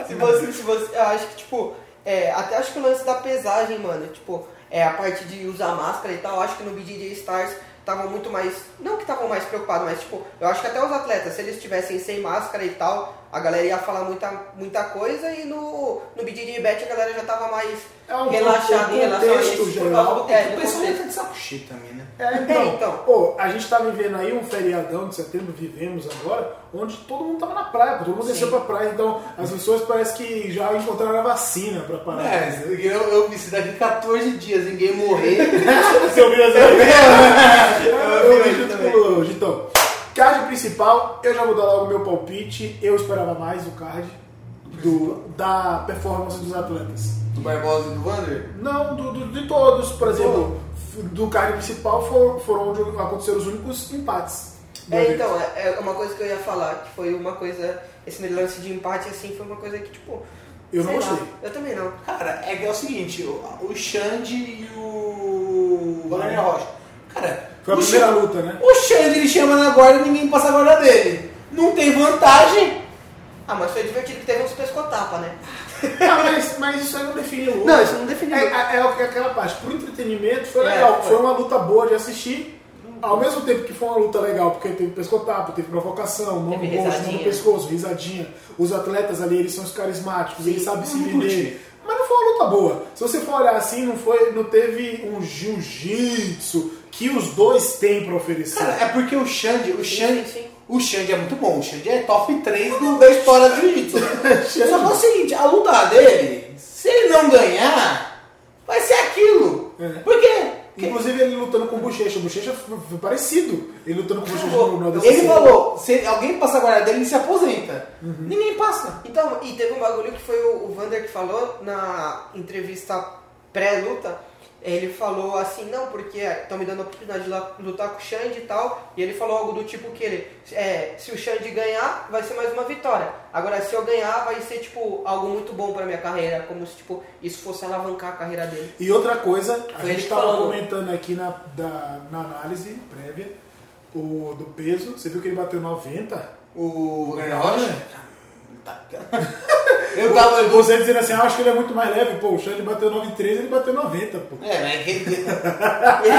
Se você, se você, eu acho que tipo, é, até acho que o lance da pesagem, mano, tipo, é, a parte de usar máscara e tal, acho que no BJJ Stars estavam muito mais, não que estavam mais preocupados, mas tipo, eu acho que até os atletas, se eles estivessem sem máscara e tal, a galera ia falar muita, muita coisa e no, no BJJ Bet a galera já tava mais É um relaxada em relação a isso. geral. é, O do pessoal tá de saco cheio também, né? É, então, É, então. Pô, a gente tá vivendo aí um feriadão de setembro, vivemos agora, onde todo mundo tava na praia, todo mundo desceu pra praia, então as pessoas parece que já encontraram a vacina pra parar. É, eu, eu vi se daqui 14 dias ninguém morrer. <laughs> Você ouviu as Eu Eu vi vi junto também. com o Gitão. Card principal, eu já vou dar logo o meu palpite. Eu esperava mais do card do, da performance dos atletas. Do Barbosa e do Wander? Não, do, do- de todos, por exemplo, do card principal for- foram onde aconteceram os únicos empates. É, então, é, é uma coisa que eu ia falar, que foi uma coisa, esse lance de empate assim, foi uma coisa que, tipo. Eu não lá, gostei. eu também não. Cara, é que é o seguinte, o, o Xande e o Wagner Rocha. Cara, Foi a o primeira Xande- luta, né? O Xande ele chama na guarda e ninguém passa a guarda dele. Não tem vantagem. Ah, mas foi divertido que teve uns pescotapa, né? <laughs> Ah, mas, mas isso aí não define luta. Não, isso não define é, luta. é, é o que- aquela parte. Pro entretenimento foi É, legal. foi. Foi uma luta boa de assistir. Ao mesmo tempo que foi uma luta legal, porque teve pescotapo, teve provocação, mão no mão no pescoço, risadinha. Os atletas ali, eles são os carismáticos, eles sabem se não vender. Mas não foi uma luta boa. Se você for olhar assim, não, foi, não teve um jiu-jitsu que os dois têm pra oferecer. Cara, é porque o Xande, o Xande, sim, sim. o Xande é muito bom. O Xande é top 3 do, da história do jiu-jitsu. <laughs> Só que é o seguinte, a luta dele, se ele não ganhar, vai ser aquilo. É. Por quê? Inclusive ele lutando com o Bochecha. O Bochecha foi, parecido. Ele lutando com o Bochecha no. Ele falou, se alguém passa a guarda dele, ele se aposenta. Uhum. Ninguém passa. Então, e teve um bagulho que foi o, o Vander que falou na entrevista pré-luta. Ele falou assim, não, porque estão me dando a oportunidade de lutar com o Xande e tal. E ele falou algo do tipo que ele, é, se o Xande ganhar, vai ser mais uma vitória. Agora, se eu ganhar, vai ser, tipo, algo muito bom pra minha carreira. Como se, tipo, isso fosse alavancar a carreira dele. E outra coisa, a Foi gente estava falou. comentando aqui na, da, na análise prévia o, do peso. Você viu que ele bateu 90? O Rocha? Tá. Eu tava. Você dizendo assim, ah, acho que ele é muito mais leve. Pô, o Xande bateu 93, ele bateu 90, pô. é, mas é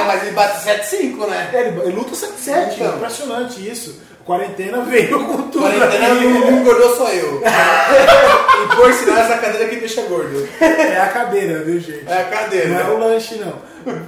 é, mas ele bate 7,5, né? É, ele, ele luta 7-7, Então. impressionante isso. Quarentena veio com tudo. Quarentena aqui. não engordou só eu. e por sinal, essa cadeira que deixa gordo. É a cadeira, viu, gente? É a cadeira. Não é o lanche, não.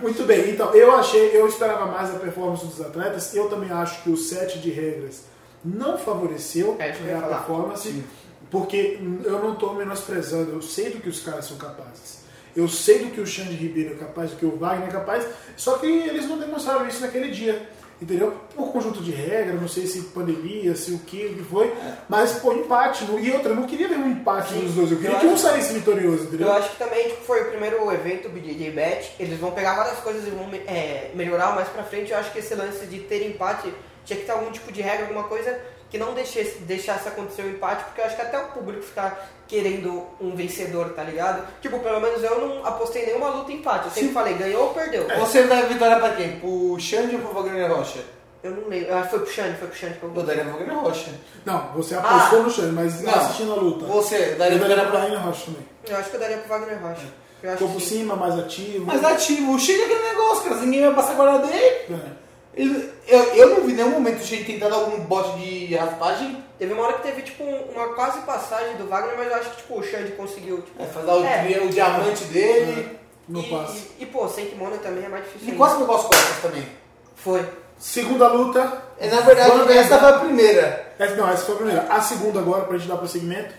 Muito bem, então eu achei, eu esperava mais a performance dos atletas. Eu também acho que o set de regras não favoreceu É, a performance, porque hum, eu não estou menosprezando, eu sei do que os caras são capazes. Eu sei do que o Xande Ribeiro é capaz, do que o Wagner é capaz, só que eles não demonstraram isso naquele dia. Entendeu? Por conjunto de regras, não sei se pandemia, se o que, o que foi, mas pô, empate. E outra, eu não queria ver um empate Sim. dos dois, eu queria Eu que um saísse vitorioso, entendeu? Eu acho que também tipo, foi o primeiro evento BJJ Bet. Eles vão pegar várias coisas e vão é, melhorar mais pra frente. Eu acho que esse lance de ter empate tinha que ter algum tipo de regra, alguma coisa que não deixasse, deixasse acontecer o empate, porque eu acho que até o público fica querendo um vencedor, tá ligado? Tipo, pelo menos eu não apostei nenhuma luta empate. Eu sempre falei, ganhou ou perdeu. Você dá vitória pra quem? Pro Xande ou pro Wagner Rocha? Eu não lembro. Ah, foi pro Xande, foi pro Xande que eu Eu daria pro Wagner Rocha. Não, você apostou Ah. no Xande, mas Não. assistindo a luta. Você eu daria daria vitória pra pra Rainha Rocha também. Eu acho que eu daria pro Wagner Rocha. Eu acho Ficou por que- cima, mais ativo. Mas ativo, o Xande é aquele negócio, cara. Ninguém vai passar a guarda dele. É. Ele- eu, eu não vi nenhum momento o Xande tentando algum bote de raspagem. Teve uma hora que teve, tipo, um- uma quase passagem do Wagner, mas eu acho que, tipo, o Xande conseguiu, tipo... É, fazer o, É. o diamante dele. No e, passe. E, e, pô, sem kimono também é mais difícil. Ainda. quase pegou as costas também. Foi. Segunda luta. É, na verdade, Wander- essa foi a primeira. Essa, não, essa foi a primeira. A segunda agora, pra gente dar prosseguimento.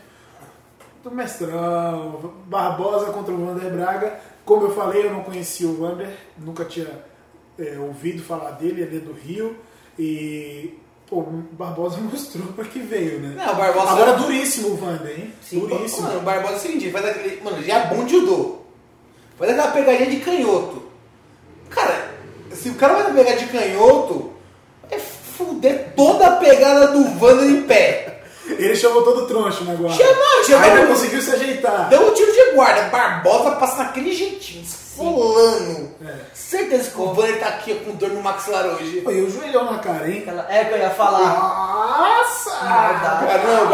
Do mestrão. Barbosa contra o Wander Braga. Como eu falei, eu não conhecia o Wander. Nunca tinha é, ouvido falar dele. Ele é do Rio. E... Pô, o Barbosa <laughs> mostrou pra que veio, né? Não, o Barbosa- Agora duríssimo o Wander, hein? Sim, duríssimo. Mano, o Barbosa é o seguinte, faz aquele. Mano, ele é bom de judô. Faz aquela pegadinha de canhoto. Cara, se o cara vai pegar de canhoto, é fuder toda a pegada do Wander em pé. Ele chamou todo troncho na guarda. Chamou, chamou. Ainda conseguiu se ajeitar. Deu um tiro de guarda. Barbosa passa naquele jeitinho. Fulano. É. Certeza que o Banner tá aqui com dor no maxilar hoje. Pô, e o joelhão na cara, hein? Aquela- É que eu ia falar. Nossa! Verdade. Caramba, Uma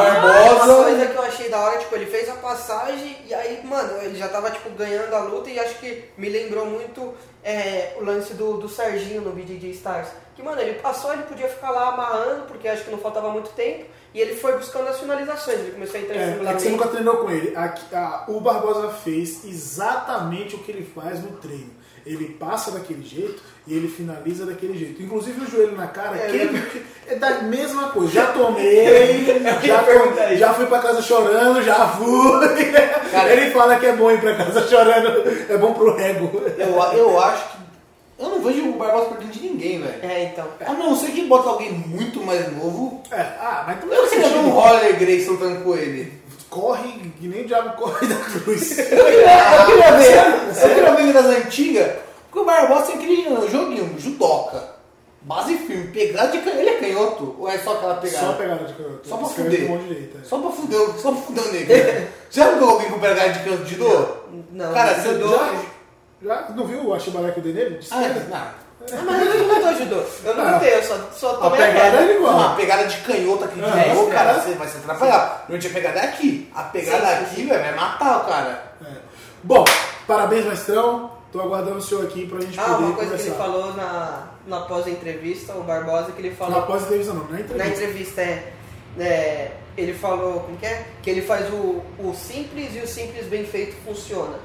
Barbosa. coisa que eu achei da hora, tipo, ele fez a passagem e aí, mano, ele já tava, tipo, ganhando a luta e acho que me lembrou muito é, o lance do, do Serginho no BJJ Stars. Que, mano, ele passou, ele podia ficar lá amarrando, porque acho que não faltava muito tempo, e ele foi buscando as finalizações, ele começou a entrar em É, é que você nunca treinou com ele. Aqui, a- o Barbosa fez exatamente o que ele faz no treino. Ele passa daquele jeito e ele finaliza daquele jeito. Inclusive o joelho na cara, É, quem- é da mesma coisa. Já tomei, <laughs> já, isso. já fui pra casa chorando, já fui. Cara, ele fala que é bom ir pra casa chorando, é bom pro ego. Eu, eu acho que. Eu não vejo o Barbosa perdendo de ninguém, velho. É, então. A não ser que bota alguém muito mais novo. É, ah, mas também Eu queria ver um Roller lutando com ele. corre que nem o diabo corre da cruz. <laughs> Eu queria ver. Eu queria ver ele das antigas. Porque o Barbosa tem aquele joguinho, judoca. Base firme, pegada de canhoto. Ele é canhoto? Ou é só aquela pegada? Só pegada de canhoto. Só pra Escreve fuder. direita. é. Só pra fuder, o- só pra fuder o negro. Já viu alguém com pegada de canhoto de judô? Não, Cara, você judô. Já... Não viu a Shibara que eu dei nele? De Ah, esquerda? não. Ah, mas ele não ajudou. Eu não Ah. lutei, eu só, só tomei a pegada é igual. Não, a pegada de canhoto aqui de É, judô, é, cara, é. você vai se atrapalhar. Não tinha pegada é aqui. A pegada Sim, aqui, sim. vai matar o cara. É. Bom, parabéns, mestrão. Tô aguardando o senhor aqui pra gente Ah, poder uma coisa que ele conversar. falou na, na pós-entrevista, o Barbosa, que ele falou. Não após a televisão, não, na Na entrevista. entrevista, é, é, ele falou, como que é? Que ele faz o, o simples e o simples bem feito funciona.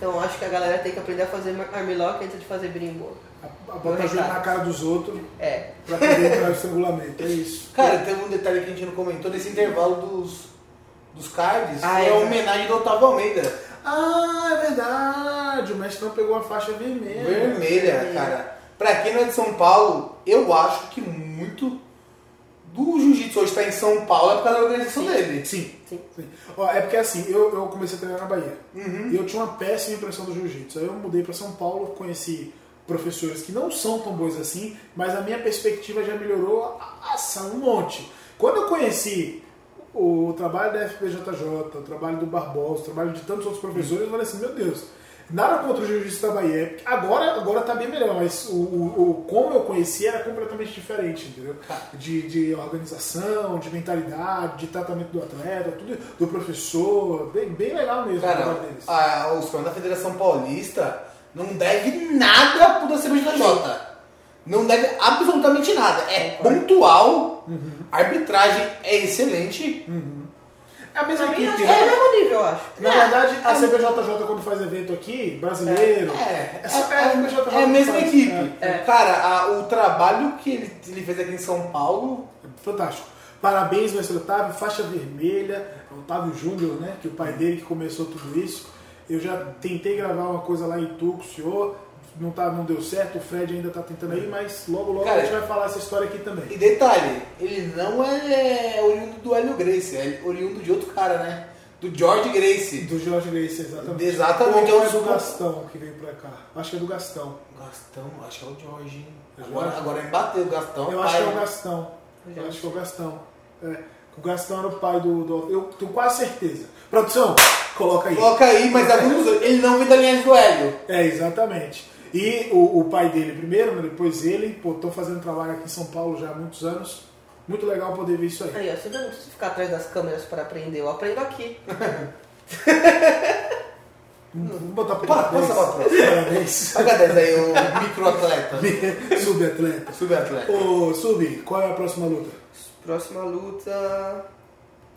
Então acho que a galera tem que aprender a fazer armlock antes de fazer brimbo. A, a botar joelho na cara dos outros É. pra poder entrar no estrangulamento. É isso. <laughs> Cara, tem um detalhe que a gente não comentou nesse intervalo dos, dos cards, Ah, que é, é a homenagem do Otávio Almeida. Ah, é verdade. O mestre não pegou a faixa vermelha. Vermelha, cara. Pra quem não é de São Paulo, eu acho que muito do jiu-jitsu hoje tá em São Paulo é por causa da organização dele. Sim. Sim. Sim. Ó, é porque assim, eu, eu comecei a treinar na Bahia. Uhum. E eu tinha uma péssima impressão do jiu-jitsu. Aí eu mudei para São Paulo, conheci professores que não são tão bons assim, mas a minha perspectiva já melhorou a- a- um monte. Quando eu conheci o trabalho da FPJJ, o trabalho do Barbosa, o trabalho de tantos outros professores, eu falei assim, meu Deus, nada contra o jiu-jitsu da Bahia. Agora, agora tá bem melhor, mas o, o, o- como eu conheci era completamente diferente, entendeu? De, de organização, de mentalidade, de tratamento do atleta, tudo do professor, bem, bem legal mesmo Cara, a, os caras da Federação Paulista não deve nada pro da CBJJ. Não deve absolutamente nada. É pontual, a arbitragem é excelente. É a mesma equipe, acho é o né? mesmo nível, eu acho. Na É, verdade, a é- CBJJ quando faz evento aqui, brasileiro, É, é, é, a é a que mesma faz. equipe. É, Cara, a- o trabalho que ele, ele fez aqui em São Paulo. é fantástico. Parabéns, mestre Otávio, faixa vermelha, Otávio Júnior, né? Que o pai dele que começou tudo isso. Eu já tentei gravar uma coisa lá em Tu com o senhor, não, tá, não deu certo, o Fred ainda tá tentando aí, mas logo logo Cara, a gente vai falar essa história aqui também. E detalhe, ele não é oriundo do Hélio Gracie, é oriundo de outro cara, né? Do George Gracie. Do Jorge Grace, exatamente. Exatamente, Ou é é o- do Gastão que veio pra cá? Acho que é do Gastão. Gastão, acho que é o George. hein? É Agora, George? agora me bateu o Gastão. Eu pai. acho que é o Gastão. Eu acho que é o Gastão. É. O Gastão era o pai do, do- Eu tenho quase certeza. Produção, coloca aí. Coloca aí, mas alguns, ele não vem da linha do Hélio. É, exatamente. E o, o pai dele primeiro, né, depois ele, pô, tô fazendo trabalho aqui em São Paulo já há muitos anos. Muito legal poder ver isso aí. Aí, ó, você não precisa ficar atrás das câmeras para aprender, eu aprendo aqui. <laughs> Vamos botar pro Pá, passa pra próxima. Parabéns. 10 aí, o microatleta. <laughs> Subatleta. Subatleta. Ô, Sub, qual é a próxima luta? Próxima luta.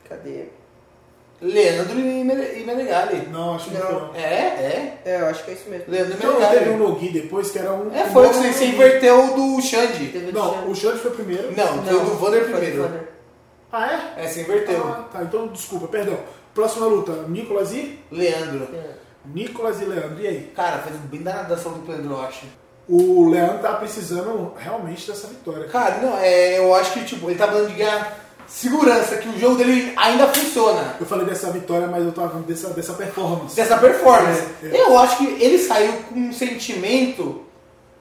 Cadê? Leandro e Mere- e Menegali. Não, acho que Não. não. não. É, é. É, eu acho que é isso mesmo. Leandro e Então não teve um Menegali. Nogi depois que era um. É, foi que você, inverteu o do Xande. Não, o Xande foi primeiro. Não, foi o do Vander foi do primeiro. Vander. Ah, é? É, você inverteu. Ah, tá, então desculpa, perdão. Próxima luta, Nicolas e. Leandro. É. Nicolas e Leandro. E aí? Cara, fez bem danada ação do Pedro, eu acho. O Leandro tá precisando realmente dessa vitória. Cara, não, é, eu acho que tipo, ele tá falando de ganhar segurança, que o jogo dele ainda funciona. Eu falei dessa vitória, mas eu tava falando dessa, dessa performance. Dessa performance. É, é. Eu acho que ele saiu com um sentimento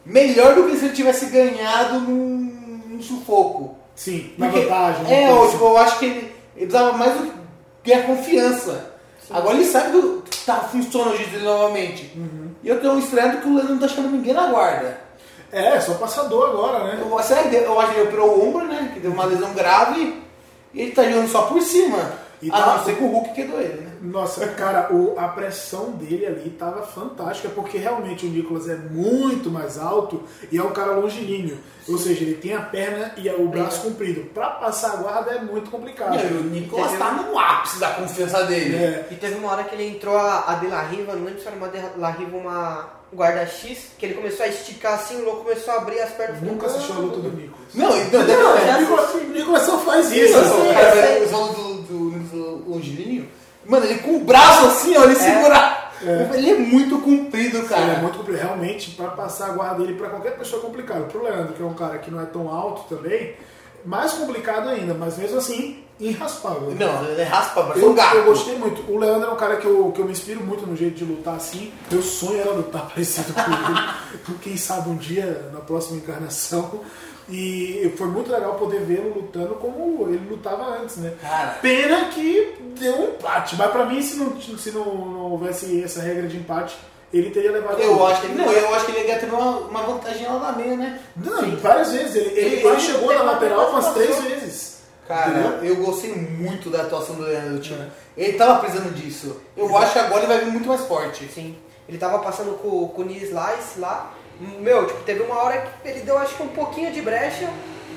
melhor do que se ele tivesse ganhado num, num sufoco. Sim, na Porque- vantagem. É, eu, tipo, eu acho que ele, ele precisava mais do que ganhar confiança. Agora ele sabe do. tá, funciona o jiu-jitsu dele novamente. Uhum. E eu tenho um estranho que o Leandro não tá chamando ninguém na guarda. É, só passador agora, né? Eu, será que deu- eu acho que ele operou o ombro, né? Que deu uma lesão grave. E ele tá jogando só por cima. E a tá- não ser que o Hulk quedou ele, né? Nossa, cara, o- a pressão dele ali tava fantástica, porque realmente o Nicolas é muito mais alto e é um cara longilíneo. Ou seja, ele tem a perna e o braço comprido. Pra passar a guarda é muito complicado. E o Nicolas tá no ápice da confiança dele. É, E teve uma hora que ele entrou a, a De La Riva, não lembro se era uma De La Riva, uma guarda X, que ele começou a esticar assim, o louco começou a abrir as pernas. eu nunca assistiu a luta do Nicolas. Não, então, Não, deve- já O Nicolas, Nicolas só faz isso. Isso, assim. o usando do, do, do longilíneo. Mano, ele com o braço assim, ó, ele segura. Ele é muito comprido, cara. Ele é muito complicado. Realmente, pra passar a guarda dele pra qualquer pessoa é complicado. Pro Leandro, que é um cara que não é tão alto também, mais complicado ainda, mas mesmo assim, irraspável. Não, ele raspa, parece Eu, um gato. eu gostei muito. O Leandro é um cara que eu, que eu me inspiro muito no jeito de lutar assim. Meu sonho era lutar <laughs> parecido com ele. Quem sabe um dia, na próxima encarnação. E foi muito legal poder vê-lo lutando como ele lutava antes, né? Cara. Pena que deu um empate. Mas pra mim, se não, se não, não houvesse essa regra de empate, ele teria levado a Eu acho que ele, não, eu acho que ele ia ter uma, uma vantagem lá na meia, né? Não, várias vezes. Ele, ele, Ele ele chegou na lateral umas três vezes. Cara, Entendeu? eu gostei muito da atuação do Leandro, tipo, É. ele tava precisando disso. Eu acho que agora ele vai vir muito mais forte. Sim. Ele tava passando com, com o knee slice lá. Meu, tipo, teve uma hora que ele deu acho que um pouquinho de brecha.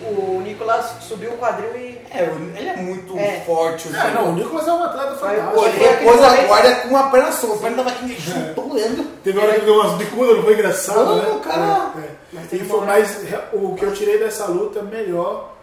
O Nicolas subiu o quadril e. É, ele é muito É. forte. É, não, o Nicolas é um atleta fantástico. Ele pôs a guarda com uma perna solta, a perna tava aqui, chutou o Leandro. Teve hora que deu umas bicudas, não foi engraçado, Não, né? cara. É, é. Mas E foi mais. O que eu tirei dessa luta melhor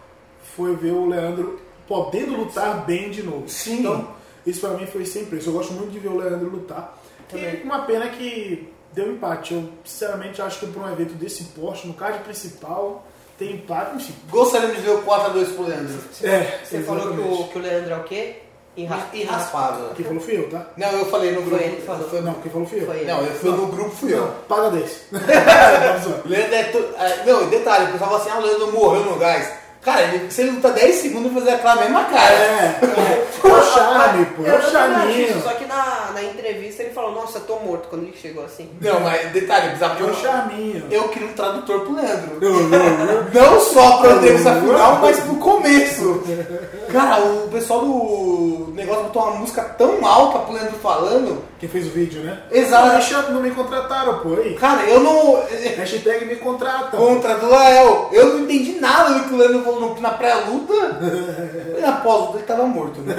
foi ver o Leandro podendo lutar bem de novo. Sim. Então, isso pra mim foi sem preço. Eu gosto muito de ver o Leandro lutar. Também. E uma pena que deu empate. Eu, sinceramente, acho que pra um evento desse porte, no card principal, tem empate, enfim. Gostaríamos de ver o 4x2 pro Leandro. É, Você falou que o, que o Leandro é o quê? Irra- Irraspável. Quem falou fui eu, tá? Não, eu falei no grupo. Foi ele que falou. Foi- Não, quem falou fui eu. Foi ele. Não, eu fui no grupo, fui eu. Paga desse. Vamos lá. O Leandro é, to- é, Não, detalhe, o pessoal fala assim, ah, o Leandro morreu no gás. Cara, ele, se ele lutar 10 segundos, fazer aquela mesma cara. É, é, é o charme, pô. É o charminho. Só que na, na entrevista ele falou, nossa, eu tô morto quando ele chegou assim. Não, mas detalhe, precisava de É um o charminho. Eu queria um tradutor pro Leandro. Não, não, não. Não só pra entrevista final, mas pro começo. <laughs> Cara, o pessoal do negócio botou uma música tão alta pro Leandro falando. Quem fez o vídeo, né? Exato. Não, me chama- não me contrataram, pô. Aí. Cara, eu não. Hashtag me contrata. Contra do Lael. Eu não entendi nada do que o Leandro falou na pré-luta. <laughs> E na pós-luta ele tava morto, né?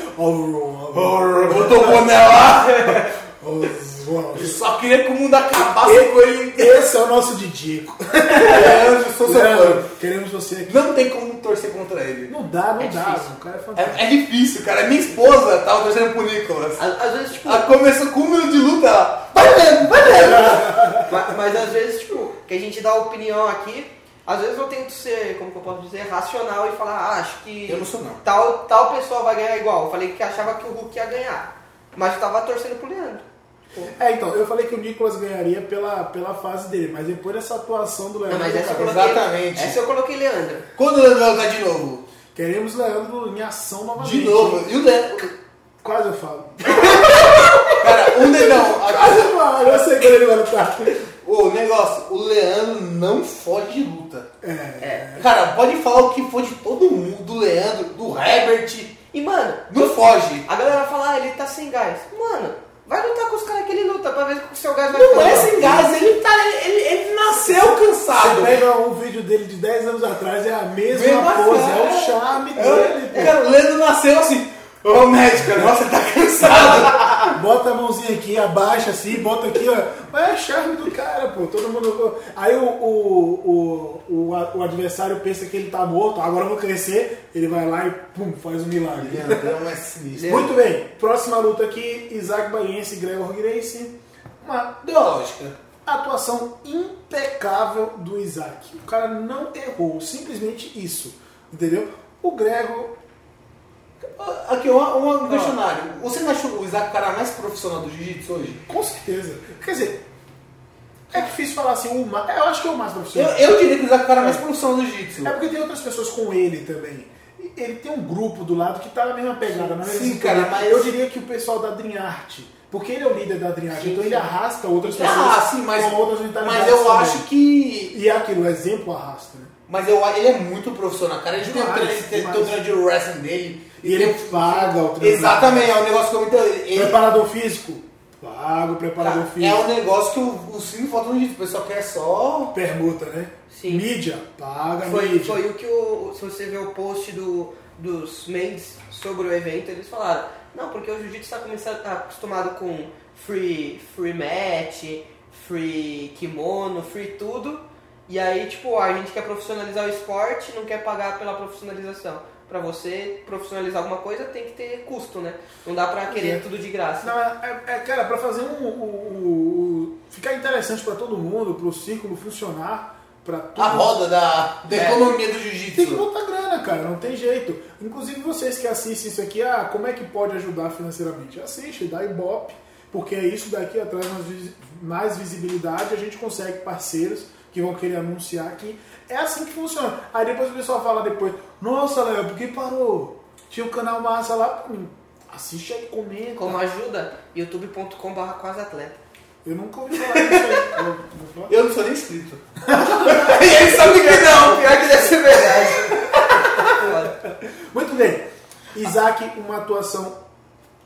<laughs> Botou o boné lá. <laughs> Eu só queria que o mundo acabasse com ele. Esse é o nosso Didico. Leandro, sou seu fã. Queremos você aqui. Não tem como torcer contra ele. Não dá, não É dá. difícil. O cara é fantástico. É, é difícil, cara. Minha esposa tava torcendo pro Nicolas. Às, às vezes, tipo, Ela começou com um minuto de luta, ela. Vai Leandro, vai Leandro. <laughs> mas, mas às vezes, tipo, que a gente dá opinião aqui, às vezes eu tento ser, como que eu posso dizer, racional e falar, ah, acho que Eu não sou, não. Tal, tal pessoa vai ganhar igual. Eu falei que achava que o Hulk ia ganhar. Mas eu tava torcendo pro Leandro. É, então, eu falei que o Nicolas ganharia pela, pela fase dele, mas depois dessa atuação do Não, Leandro, mas essa eu cara, coloquei. Exatamente. Essa eu coloquei Leandro. Quando o Leandro vai lutar de novo? queremos Leandro em ação novamente. De novo. E o Leandro. Quase eu falo. <laughs> Cara, um dedão. Quase eu falo, eu sei quando ele vai lutar. O negócio, o Leandro não foge de luta. É. É. Cara, pode falar o que for de todo mundo, do Leandro, do Herbert. E, mano, Não foge. a galera fala, ah, ele tá sem gás. Mano, vai lutar com os caras que ele luta pra ver se o seu gás vai Não ficar. é sem gás, ele, tá, ele, ele nasceu Você cansado. pega um vídeo dele de 10 anos atrás, é a mesma Mesma cara. é o charme É, dele. Cara, o Leandro nasceu assim. Ô médica, nossa, ele tá cansado. <laughs> Bota a mãozinha aqui, abaixa assim, bota aqui, ó. Mas é charme do cara, pô. Todo mundo. Aí o, o, o, o, adversário pensa que ele tá morto, agora eu vou crescer, ele vai lá e pum, faz um milagre. É sinistro. Muito bem, próxima luta aqui, Isaac Baiense e Gregor Gracie. Uma Deu a lógica. atuação impecável do Isaac. O cara não errou, simplesmente isso. Entendeu? O Gregor Aqui, uma, uma- um questionário. Você não achou o Isaac o cara mais profissional do jiu-jitsu hoje? Com certeza. Quer dizer, é difícil falar assim, o mais, eu acho que é o mais Eu, profissional. eu diria que o Isaac é o cara mais profissional do jiu-jitsu. É porque tem outras pessoas com ele também. Ele tem um grupo do lado que tá na mesma pegada, na mesma Sim, cara, mas- Eu diria que o pessoal da Dream Art Porque ele é o líder da Dream Art, então ele arrasta outras pessoas Ah, sim, mas, com outras mentalidades. mas eu também. acho que. E é aquilo, o exemplo arrasta, né? Mas eu, ele é muito profissional, cara. Ele Demais, treino- tem, demais. treino de wrestling dele. E ele paga o treino. Exatamente, é um negócio que eu muito. Ele, Preparador físico? Paga o preparador é físico. um negócio que o, o Cine falta no jeito. O pessoal quer só. Permuta, né? Sim. Mídia? Paga Foi, mídia. foi o que o. Se você ver o post do, dos maids sobre o evento, eles falaram, não, porque o jiu-jitsu está começando- tá acostumado com free, free match, free kimono, free tudo. E aí, tipo, a gente quer profissionalizar o esporte não quer pagar pela profissionalização. Pra você profissionalizar alguma coisa tem que ter custo, né? Não dá pra querer É. tudo de graça. Não, é, é- é, cara, pra fazer um, o- o- o- ficar interessante pra todo mundo, pro círculo funcionar, pra tudo. A roda da, da É. economia do Tem que jiu-jitsu. botar grana, cara, não tem jeito. Inclusive vocês que assistem isso aqui, ah, como é que pode ajudar financeiramente? Assiste, dá ibope, porque isso daqui atrás mais visibilidade, a gente consegue parceiros que vão querer anunciar aqui. É assim que funciona. Aí depois o pessoal fala depois, nossa, Léo, por que parou? Tinha um canal massa lá. Hum, Assiste aí, comenta. Como ajuda, youtube.com.br quase atleta. Eu nunca ouvi falar disso aí. <laughs> Eu- eu não sou nem inscrito. <laughs> e ele sabe que não. Pior que deve ser verdade. <laughs> Muito bem. Isaac, uma atuação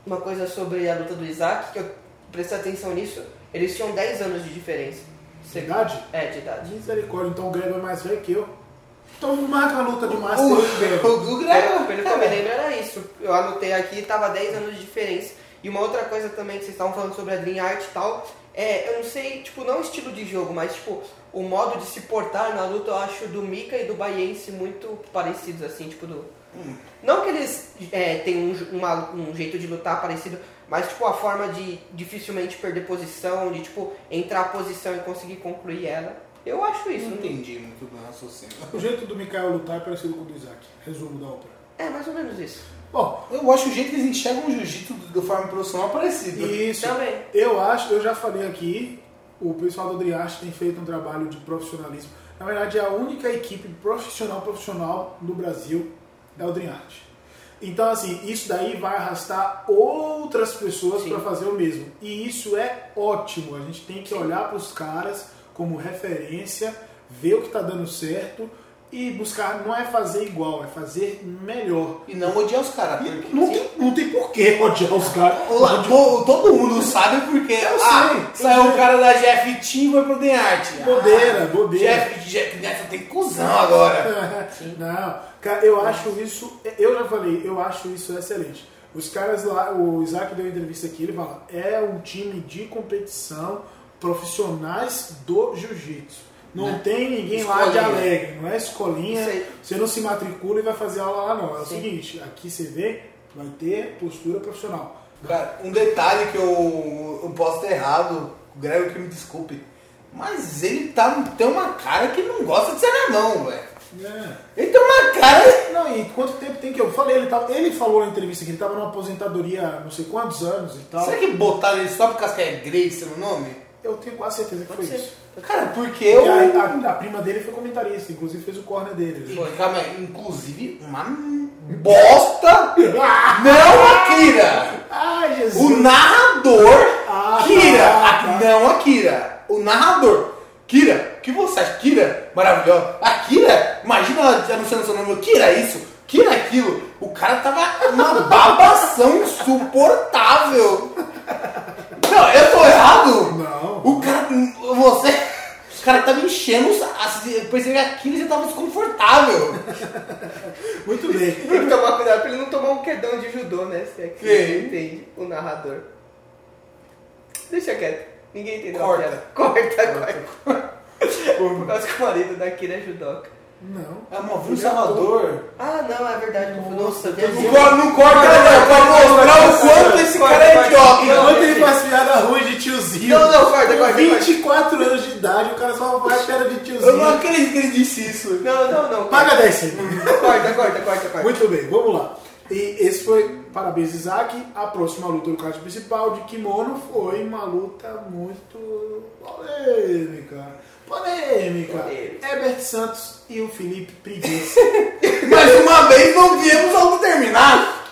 Uma coisa sobre a luta do Isaac, que eu prestei atenção nisso, eles tinham 10 anos de diferença. De idade. É, de idade. Misericórdia, então o Gregor é mais velho que eu. Então marca a luta de O, Master e o Gregor. o Guga Pelo, que eu me lembro era isso. Eu anotei aqui, tava 10 anos de diferença. E uma outra coisa também que vocês estavam falando sobre a Dream Art e tal, é, eu não sei, tipo, não o estilo de jogo, mas tipo, o modo de se portar na luta eu acho do Mika e do Baiense muito parecidos, assim, tipo do. Não que eles é, tenham um, uma- um jeito de lutar parecido, mas tipo a forma de dificilmente perder posição, de tipo entrar a posição e conseguir concluir ela. Eu acho isso. não entendi muito bem o raciocínio. O jeito do Mikael lutar é parecido com o do Isaac. Resumo da ópera. É mais ou menos isso. Bom, Eu acho o jeito que eles enxergam o jiu-jitsu de forma profissional parecido. isso. Também. Eu acho, eu já falei aqui, o pessoal do Driache tem feito um trabalho de profissionalismo. Na verdade, é a única equipe profissional profissional do Brasil é o Driache. Então, assim, isso daí vai arrastar outras pessoas Sim. para fazer o mesmo. E isso é ótimo. A gente tem que olhar para os caras como referência, ver o que está dando certo e buscar. Não é fazer igual, é fazer melhor. E não odiar os caras. Não tem, não tem porquê odiar os caras. Todo mundo sabe porque Eu ah, sei, saiu o cara da Jeff Team e foi pro The Art. Bobeira, Ah, bobeira. Jeff, Jeff Neto tem cuzão agora. <laughs> Não, cara, eu acho isso. Eu já falei, eu acho isso excelente. Os caras lá, o Isaac deu uma entrevista aqui, ele fala: é um time de competição, profissionais do jiu-jitsu. Não Né? tem ninguém lá de Escolinha. alegre, não é escolinha. Você não se matricula e vai fazer aula lá, não. É o Sim. seguinte: aqui você vê, vai ter postura profissional. Cara, um detalhe que eu, eu posso ter errado, o Grego que me desculpe, mas ele tá, tem uma cara que não gosta de ser na mão, velho. É. Ele tem uma cara. Não, e quanto tempo tem que eu falei? Ele, tava, ele falou na entrevista que ele estava numa aposentadoria há não sei quantos anos e tal. Será que botaram ele só por causa que é Grace no nome? Eu tenho quase certeza que Pode foi ser. isso. Cara, porque eu. a, a- a prima dele foi comentarista, inclusive fez o corner dele. Calma aí, inclusive, uma bosta. <laughs> Não, Akira! Ai, Jesus! O narrador, Ah, Kira, tá, tá. não a Kira, o narrador, Kira, que você acha? Kira, maravilhosa. A Kira, imagina ela anunciando seu nome, Kira isso, Kira aquilo. O cara tava uma babação insuportável. Não, eu tô errado? Não. O cara, você, o cara tava enchendo, eu pensei que a Kira já tava desconfortável. Muito bem. Tem que tomar cuidado pra ele não tomar um quedão de judô, né? Se é que Quem? você entende, o narrador. Deixa quieto. Ninguém entendeu Corta. a piada. Corta, corta. Por causa que o marido da Kira é judoca. Não. É uma viu Salvador. Ah, não, é verdade. Nossa, Não, viajei. corta, não corta, não, pra mostrar o quanto esse Corta, cara é idiota. Enquanto ele faz piada ruim de tiozinho. Não, não, corta, com corta, 24 anos de idade, o cara só faz piada de Eu não tiozinho. acredito que ele disse isso. Não, não, não. Paga 10 centavos. Corta, corta, corta, corta. Muito bem, vamos lá. E esse foi, parabéns Isaac, a próxima luta do card principal de kimono foi uma luta muito polêmica. Polêmica. Polêmica. Herbert Santos e o Felipe Preguiça. <laughs> Mais uma vez não viemos algo terminar.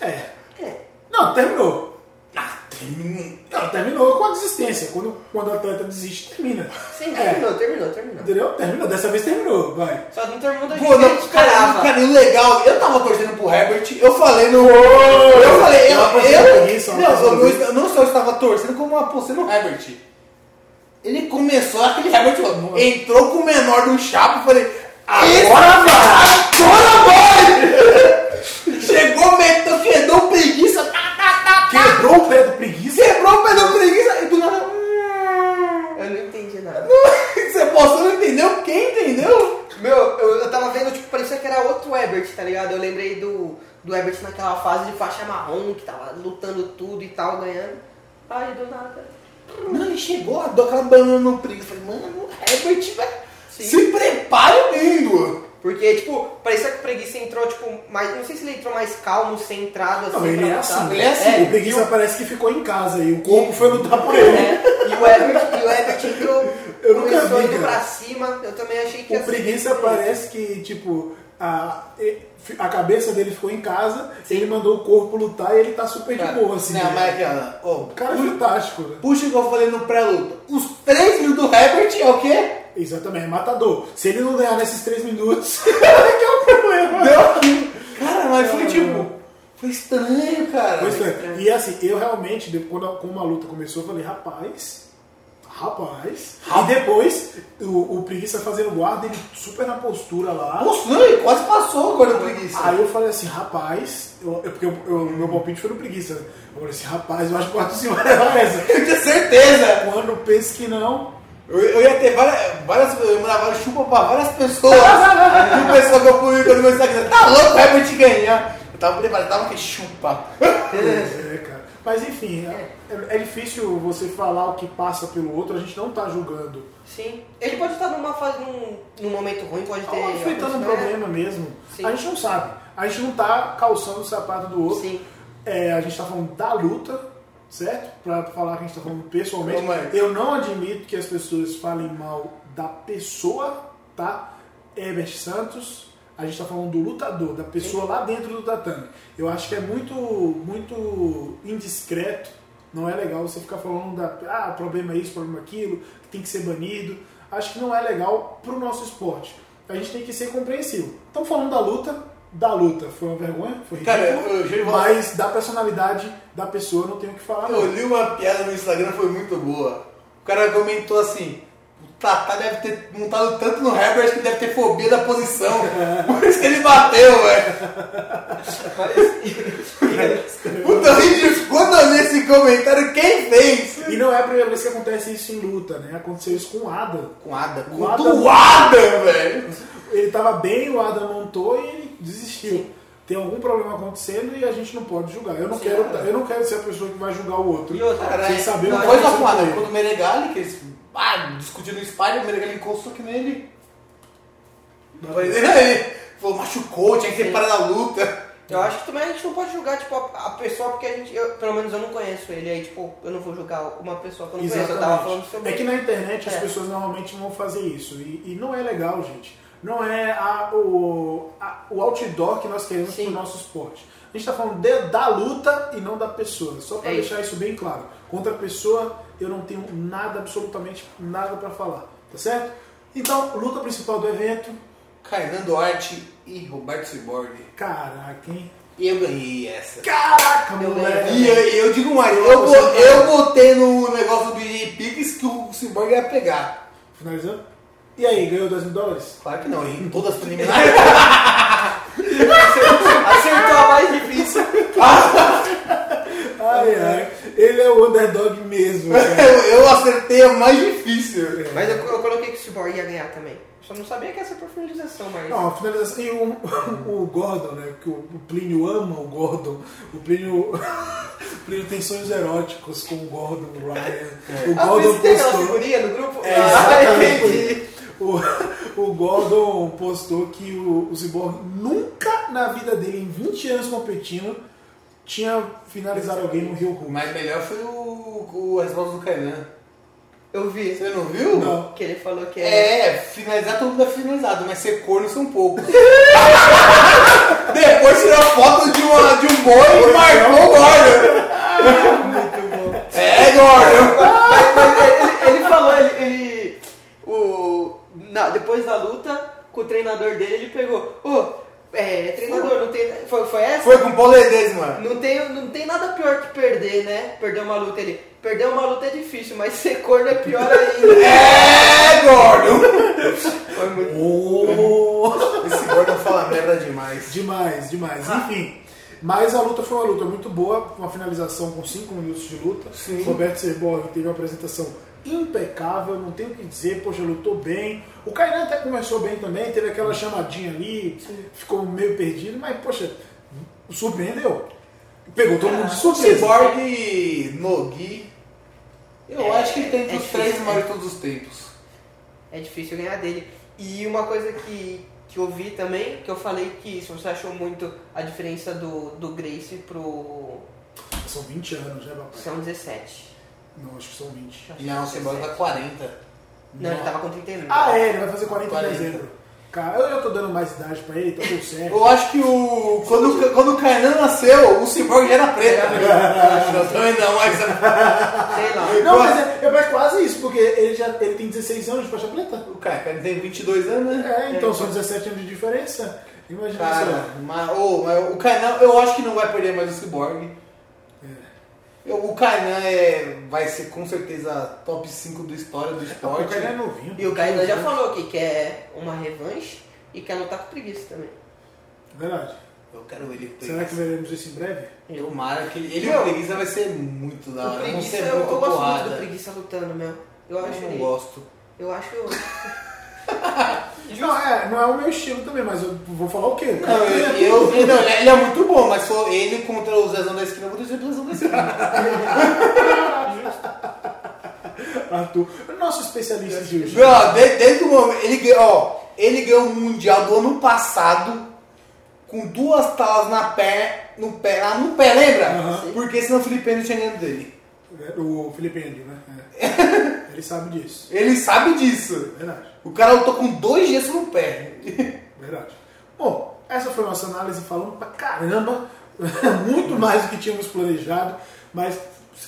é. É. Não, terminou. Ah, Não, terminou com a desistência. Quando, quando o atleta desiste, termina. Sim, É. terminou, terminou, terminou. Entendeu? Terminou. Dessa vez terminou. Vai. Só não terminou da Pô, não, gente cara, legal, eu tava torcendo pro Herbert, eu falei no. Eu falei, eu, coisa eu, preguiça, uma não, coisa eu, preguiça. eu não só estava torcendo, como apostei no Herbert. Ele começou, aquele Herbert falou, entrou com o menor do chapa, eu falei, agora vai! Agora vai! <laughs> Chegou, meteu, quebrou preguiça, tá, tá, tá. Quebrou o pé do preguiça. quebrou o pé do preguiça, e do nada. hum. Eu não entendi nada. <laughs> Você postou, não entendeu? Quem entendeu? Meu, eu, eu tava vendo, tipo, parecia que era outro Ebert, tá ligado? Eu lembrei do, do Ebert naquela fase de faixa marrom, que tava lutando tudo e tal, ganhando. Aí, do nada. Mano, ele chegou, deu aquela banana no preguiça. Eu falei, mano, o Herbert. Se prepare o mundo. Porque, tipo, parecia que o Preguiça entrou, tipo, mais. Não sei se ele entrou mais calmo, centrado, assim. Não, ele pra é assim. ele é assim. O preguiça parece que ficou em casa e o corpo foi lutar por ele. É, e o Ebert, e o Ebert entrou. <laughs> Eu nunca vi, indo cara. pra cima. Eu também achei que O ser preguiça parece que, tipo, a, a cabeça dele ficou em casa, ele mandou o corpo lutar e ele tá super de boa, assim. Não, né? mas aqui, ó, ó, O cara é fantástico, né? puxa que eu falei no pré-luta. Os três minutos do Herbert é o quê? Exatamente, é matador. Se ele não ganhar nesses três minutos, <laughs> que é o problema. Aquilo. Cara, mas foi tipo. Foi estranho, cara. Pois é. E assim, eu realmente, depois, quando como a luta começou, eu falei, rapaz, rapaz. E depois, o, o Preguiça fazendo guarda, ele super na postura lá. Nossa, ele quase passou agora o preguiça. Aí eu falei assim, rapaz, eu, eu- porque eu- meu palpite foi no preguiça. Eu falei assim, rapaz, eu acho que o Arthur Senhor leva essa. <laughs> Eu tinha certeza. Quando penso que não, Eu, eu ia ter várias, várias. Eu vários chupa pra várias pessoas. <laughs> e o pessoal que eu fui no meu Instagram, tá louco, o Herbert ganhar. Eu tava preparado, tava que chupa. É, cara. Mas enfim, é, é difícil você falar o que passa pelo outro, a gente não tá julgando. Sim. Ele pode estar numa fase, num, num momento ruim, pode ter. Tá enfrentando um acontecido, né? problema mesmo. Sim. A gente não sabe. A gente não tá calçando o sapato do outro. Sim. É, a gente tá falando da luta, certo? Pra falar que a gente tá falando pessoalmente. Ô, mãe. Eu não admito que as pessoas falem mal da pessoa, tá? Herbert Santos, a gente tá falando do lutador, da pessoa lá dentro do tatame. Eu acho que é muito, muito indiscreto. Não é legal você ficar falando da. Ah, problema é isso, problema é aquilo, que tem que ser banido. Acho que não é legal pro nosso esporte. A gente tem que ser compreensivo. Estamos falando da luta. Da luta. Foi uma vergonha? Foi Cara, ridículo. eu- eu- eu- mas da personalidade da pessoa não tenho o que falar. Eu Não. li uma piada no Instagram, foi muito boa. O cara comentou assim: o Tatá deve ter montado tanto no Herbert que deve ter fobia da posição. Por isso que ele bateu, velho. Puta. Quando eu li esse comentário, quem fez? E não é a primeira vez que acontece isso em luta, né? Aconteceu isso com o Adam. Com Ada. O Com Adam- o Adam, velho. Ele tava bem, o Adam montou e ele desistiu. Sim. Tem algum problema acontecendo e a gente não pode julgar. Eu não, Sim, quero, cara. eu não quero ser a pessoa que vai julgar o outro. E outra, Cara, Sem é- saber não, o que foi aconteceu com o Adam. Quando o Meregali, que eles ah, discutiram no espalho, o Meregali encostou aqui nele. Mas ele falou, machucou, tinha que separar da luta. Eu acho que também a gente não pode julgar, tipo, a, a pessoa, porque a gente, eu, pelo menos eu não conheço ele, aí, tipo, eu não vou julgar uma pessoa que eu não conheço, eu tava falando sobre É que na internet as É. pessoas normalmente vão fazer isso. E, e não é legal, gente. Não é a- o, a- o outdoor que nós queremos Sim. pro nosso esporte. A gente tá falando de- da luta e não da pessoa. Só para É deixar isso bem claro. Contra a pessoa, eu não tenho nada, absolutamente nada para falar. Tá certo? Então, luta principal do evento. Kainan Duarte e Roberto Cyborg. Caraca, hein? E eu ganhei essa. Caraca, Eu moleque! E eu, eu digo mais, eu, bo- eu botei no negócio do DJ Pix que o Cyborg ia pegar. Finalizando? E aí, ganhou 2 mil dólares? Claro que não, em todas as preliminares. <laughs> Acertou a mais difícil. Ai, ai. Ele é o underdog mesmo, cara. <laughs> eu, eu acertei a mais difícil. Mas eu, eu coloquei que o Cyborg ia ganhar também. Só não sabia que essa profundização, mas... Não, a finalização. E o, o Gordon, né? Que o, Plínio ama o Gordon. O Plínio. <laughs> o Plínio tem sonhos eróticos com o Gordon, o Ryan. O Ah, por Gordon tem aquela postou. figurinha no grupo? É, Ah, exatamente. O, o Gordon postou que o, o Cyborg nunca na vida dele, em 20 anos competindo, tinha finalizado alguém no Rio Hulk. mais melhor foi o, o a resposta do Kainan. Eu vi. Você não viu? Não. Que ele falou que é... É, finalizar todo mundo é finalizado, mas ser corno são poucos. <laughs> Depois tirou foto de, uma, de um boi e marcou o Gordon. <laughs> Muito bom. Gordon! Mas, mas ele, ele falou, ele, ele- o, na- depois da luta, com o treinador dele, ele pegou, ô, é, treinador, não tem. Foi, foi essa? Foi com o Poledez, mano. Não tem, não tem nada pior que perder, né? Perder uma luta. Ele, perder uma luta é difícil, mas ser corno é pior ainda. <laughs> É, Gordon! Foi muito. Oh! Esse Gordon fala merda demais. Demais, demais. Enfim. Mas a luta foi uma luta muito boa, uma finalização com 5 minutos de luta. Sim. Roberto Serborg teve uma apresentação impecável, não tenho o que dizer, poxa, lutou bem. O Kainan até começou bem também, teve aquela chamadinha ali, ficou meio perdido, mas, poxa, surpreendeu. Pegou todo mundo de O surpresa. Cyborg Nogi, eu É, acho que ele tem é os três maiores de todos os tempos. É difícil ganhar dele. E uma coisa que, que eu vi também, que eu falei que se você achou muito a diferença do, do Grace pro. São 20 anos, né, papai? São 17. Não, acho que são 20. Não, o Cyborg tá 40. Não, ele tava com 39. Ah, é, ele vai fazer 40, 40. em dezembro. Cara, eu já tô dando mais idade pra ele, tá tudo certo. Eu acho que o. Quando, quando o Kainan nasceu, o Cyborg já era preto. Não, também não, mas. Sei lá. <laughs> Não, mas é, é quase isso, porque ele já ele tem 16 anos de faixa preta. O cara tem 22 anos, né? É, então são 17 anos de diferença. Imagina Cara, só. mas, ô, mas o Kainan, eu acho que não vai perder mais o Cyborg. Eu- O Kainan é, vai ser com certeza top 5 da história do O esporte. cara é novinho. E o Kainan já falou que quer uma revanche e quer lutar com preguiça também. Verdade. Eu quero ver ele com Será que veremos isso em breve? Tomara que ele, ele Meu, preguiça vai ser muito da O hora. Preguiça, ser eu, muito eu gosto muito do preguiça lutando, meu. Eu Eu acho não ele. gosto. Eu acho. <laughs> Não é, não é o meu estilo também, mas eu vou falar o quê? O Não, eu, eu- <laughs> eu- não, ele é- ele é muito bom, mas for ele contra o Zezão da esquina, eu vou dizer pro Zezão da esquina. <laughs> Arthur, nosso especialista de hoje. De- desde o momento. Ele ganhou, ó, ele ganhou o Mundial do ano passado com duas talas na pé, no pé, lá no pé, lembra? Aham. Porque senão o Felipe não tinha ganhado dele. O Felipe Andrew, né? É. <laughs> Ele sabe disso. Ele sabe disso. Verdade. O cara lutou com dois gessos no pé. <laughs> Verdade. Bom, essa foi a nossa análise falando pra caramba, <laughs> muito mais do que tínhamos planejado, mas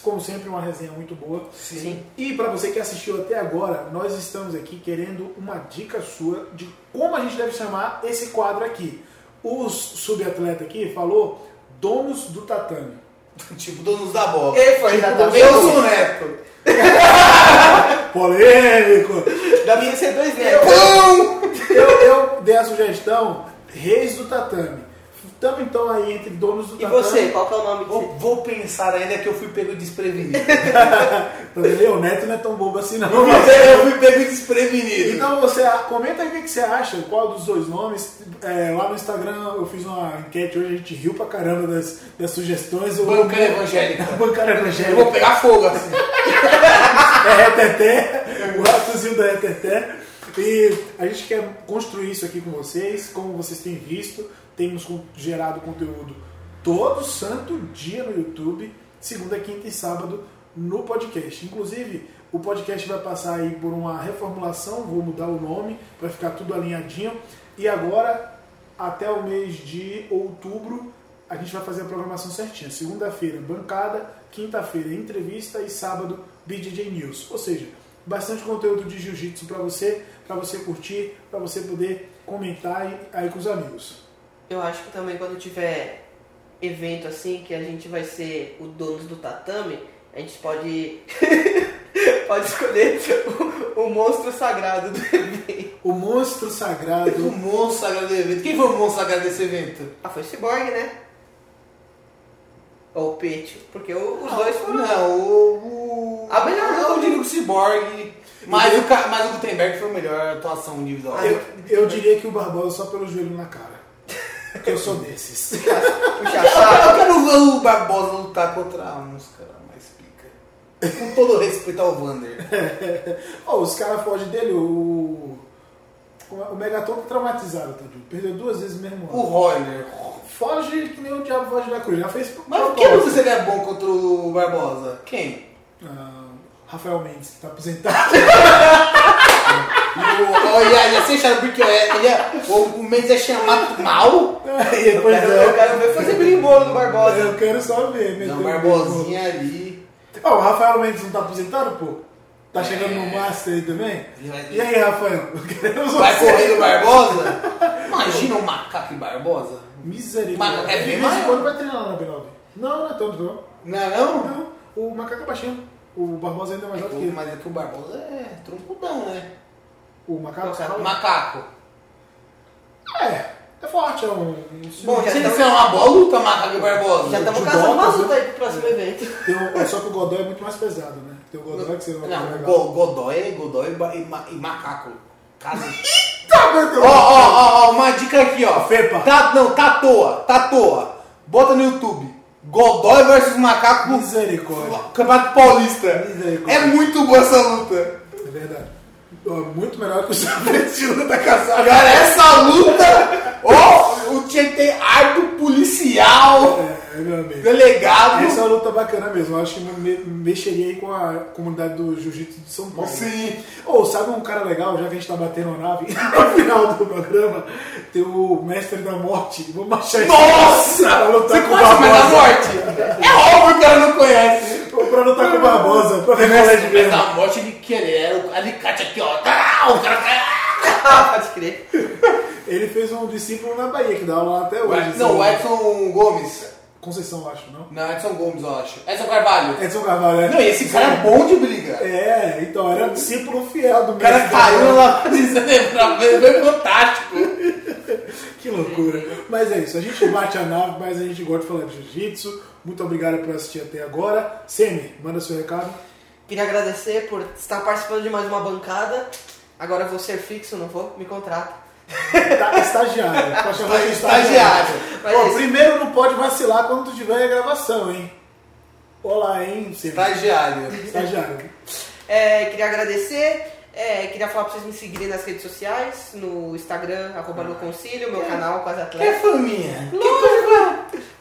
como sempre uma resenha muito boa. Sim. E para você que assistiu até agora, nós estamos aqui querendo uma dica sua de como a gente deve chamar esse quadro aqui. O subatleta aqui falou donos do tatame. tipo, donos da bola. Ele foi exatamente. Eu sou neto. <laughs> Polêmico! <laughs> Dá pra ser dois netos. Pão! Eu, eu dei a sugestão Reis do Tatame. Estamos então aí entre donos do E tatame. você, qual que é o nome Vou, vou pensar ainda que eu fui pego desprevenido. <laughs> O Neto não é tão bobo assim não. eu fui pego desprevenido. Então você comenta aí o que você acha, qual dos dois nomes. É, lá no Instagram eu fiz uma enquete hoje, a gente riu pra caramba das, das sugestões. Eu- Bancada <laughs> evangélica. Eu evangélica. vou pegar fogo assim. Reteté, o ratozinho da Reteté. E a gente quer construir isso aqui com vocês, como vocês têm visto, temos gerado conteúdo todo santo dia no YouTube, segunda, quinta e sábado no podcast. Inclusive, o podcast vai passar aí por uma reformulação, vou mudar o nome para ficar tudo alinhadinho. E agora, até o mês de outubro, a gente vai fazer a programação certinha. Segunda-feira, bancada, quinta-feira, entrevista e sábado, BJJ News. Ou seja, bastante conteúdo de jiu-jitsu para você, para você curtir, para você poder comentar aí, aí com os amigos. Eu acho que também quando tiver evento assim, que a gente vai ser o dono do tatame, a gente pode. <laughs> pode escolher o, o monstro sagrado do evento. O monstro O sagrado. monstro sagrado do evento. Quem foi o monstro sagrado desse evento? Ah, foi o Cyborg, né? Ou o Pete. Porque o- os Ah, dois foram. Não, o. o... A melhor Eu luta digo que o Cyborg. Mas o, mas o Gutenberg foi a melhor atuação individual. Eu, eu diria que o Barbosa só pelo joelho na cara. Porque eu sou desses. <laughs> Puxa Eu saco. quero ver o Barbosa lutar contra uns caras mais pica. Com todo respeito ao Vander. <laughs> Ó, os caras fogem dele, o. O Megaton tá traumatizado, tadinho. Perdeu duas vezes mesmo. O Royler. Foge que nem o diabo foge da cruz. Já fez Mas quem você seria bom contra o Barbosa? Quem? Ah, Rafael Mendes, que tá aposentado. <laughs> Olha, ia ser chato porque é- ele é, o, o Mendes é chamado mal. E depois Eu quero ver fazer berimbolo do Barbosa. Eu quero só ver. Não, Barbosinha ali. Ó, o Rafael Mendes não tá aposentado, pô? Tá chegando no Master aí também? E aí, Rafael? <laughs> Vai correr do Barbosa? Imagina um macaco e Barbosa. Misericórdia. Macaco é bem maior. quando vai treinar lá na B9. Não, não é tanto, não. Não é não? Não, o macaco é baixinho. O Barbosa ainda é mais alto que ele. Mas é que o Barbosa é troncudão, né? O macaco, você Macaco. É, é forte, é um... Bom, já Se estamos- é uma boa luta, Macaco e Barbosa. Já estamos de caçando uma luta aí pro próximo evento. Tem um- é só que o Godoy é muito mais pesado, né? Tem o Godoy que você vai Não, legal. Go- Godoy, Godoy e e, e macaco. Casa. Tá, meu Deus! Ó, ó, ó, ó, uma dica aqui, ó. Fepa. Tá, não, tá à toa, tá à toa. Bota no YouTube. Godoy versus macaco Misericórdia. Campeonato Paulista. Misericórdia. É muito boa essa luta. É verdade. Muito melhor que o Sabatino da casada. Cara, essa luta, ó, o tinha que ter árbitro policial, É, amigo. delegado. Essa é uma luta bacana mesmo. Eu acho que me- mexeria aí com a comunidade do Jiu-Jitsu de São Paulo. Sim. Ou sabe um cara legal, já que a gente tá batendo a nave, <laughs> no final do programa, tem o Mestre da Morte. Vamos esse Nossa! pra lutar Você com conhece o Mas da. Morte? É óbvio que cara não conhece. Pra lutar com o Barbosa, pra ver qual é de mesmo. da Morte ele querer, o alicate aqui, ó. O cara <laughs> pode crer. Ele fez um discípulo na Bahia, que dá aula lá até hoje. Não, o assim. Edson Gomes. Conceição, eu acho, não? Não, Edson Gomes, eu acho. Edson Carvalho. Edson Carvalho, é. Não, e esse cara é bom de briga. É, então, era discípulo fiel do O cara Mestre caiu lá dizendo, foi fantástico. <laughs> Que loucura. Mas é isso, a gente bate a nave, mas a gente gosta de falar de jiu-jitsu. Muito obrigado por assistir até agora. Semi, manda seu recado. Queria agradecer por estar participando de mais uma bancada. Agora eu vou ser fixo, não vou? Me contrata. Tá, estagiário. Pode chamar de Estagiário. Ó, é isso. primeiro não pode vacilar quando tu tiver a gravação, hein? Olá, hein, Semi. Estagiário. Estagiário. É, queria agradecer. é, queria falar pra vocês me seguirem nas redes sociais, no Instagram, arroba no concílio, meu canal com as Que atletas. faminha?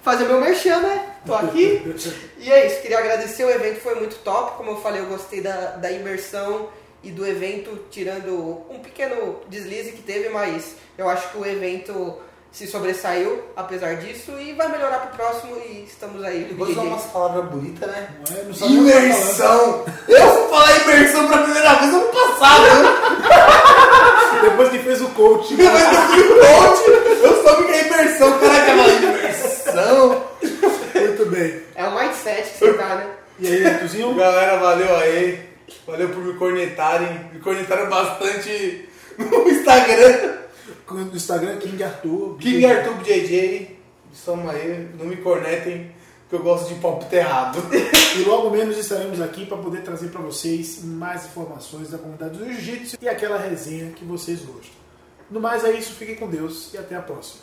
Fazer meu merchan, né? Tô aqui. E é isso, queria agradecer, o evento foi muito top. Como eu falei, eu gostei da, da imersão e do evento, tirando um pequeno deslize que teve, mas eu acho que o evento se sobressaiu apesar disso e vai melhorar pro próximo e estamos aí. Depois usar umas palavras bonitas, né? Não é? Não o tá. Imersão! Eu fui falar imersão pela primeira vez ano passado. Depois que fez o coach. Depois que eu fui coach, eu soube que é imersão. Caraca, eu imersão. Muito bem. É o mindset que você tá, né? E aí, Arthurzinho? Galera, valeu aí. Valeu por me cornetarem. Me cornetaram bastante no Instagram. No Instagram, King Arthur. King Arthur JJ. Estamos aí. Não me cornetem, que eu gosto de palpite errado. E logo menos estaremos aqui para poder trazer para vocês mais informações da comunidade do Jiu-Jitsu e aquela resenha que vocês gostam. No mais é isso, fiquem com Deus e até a próxima.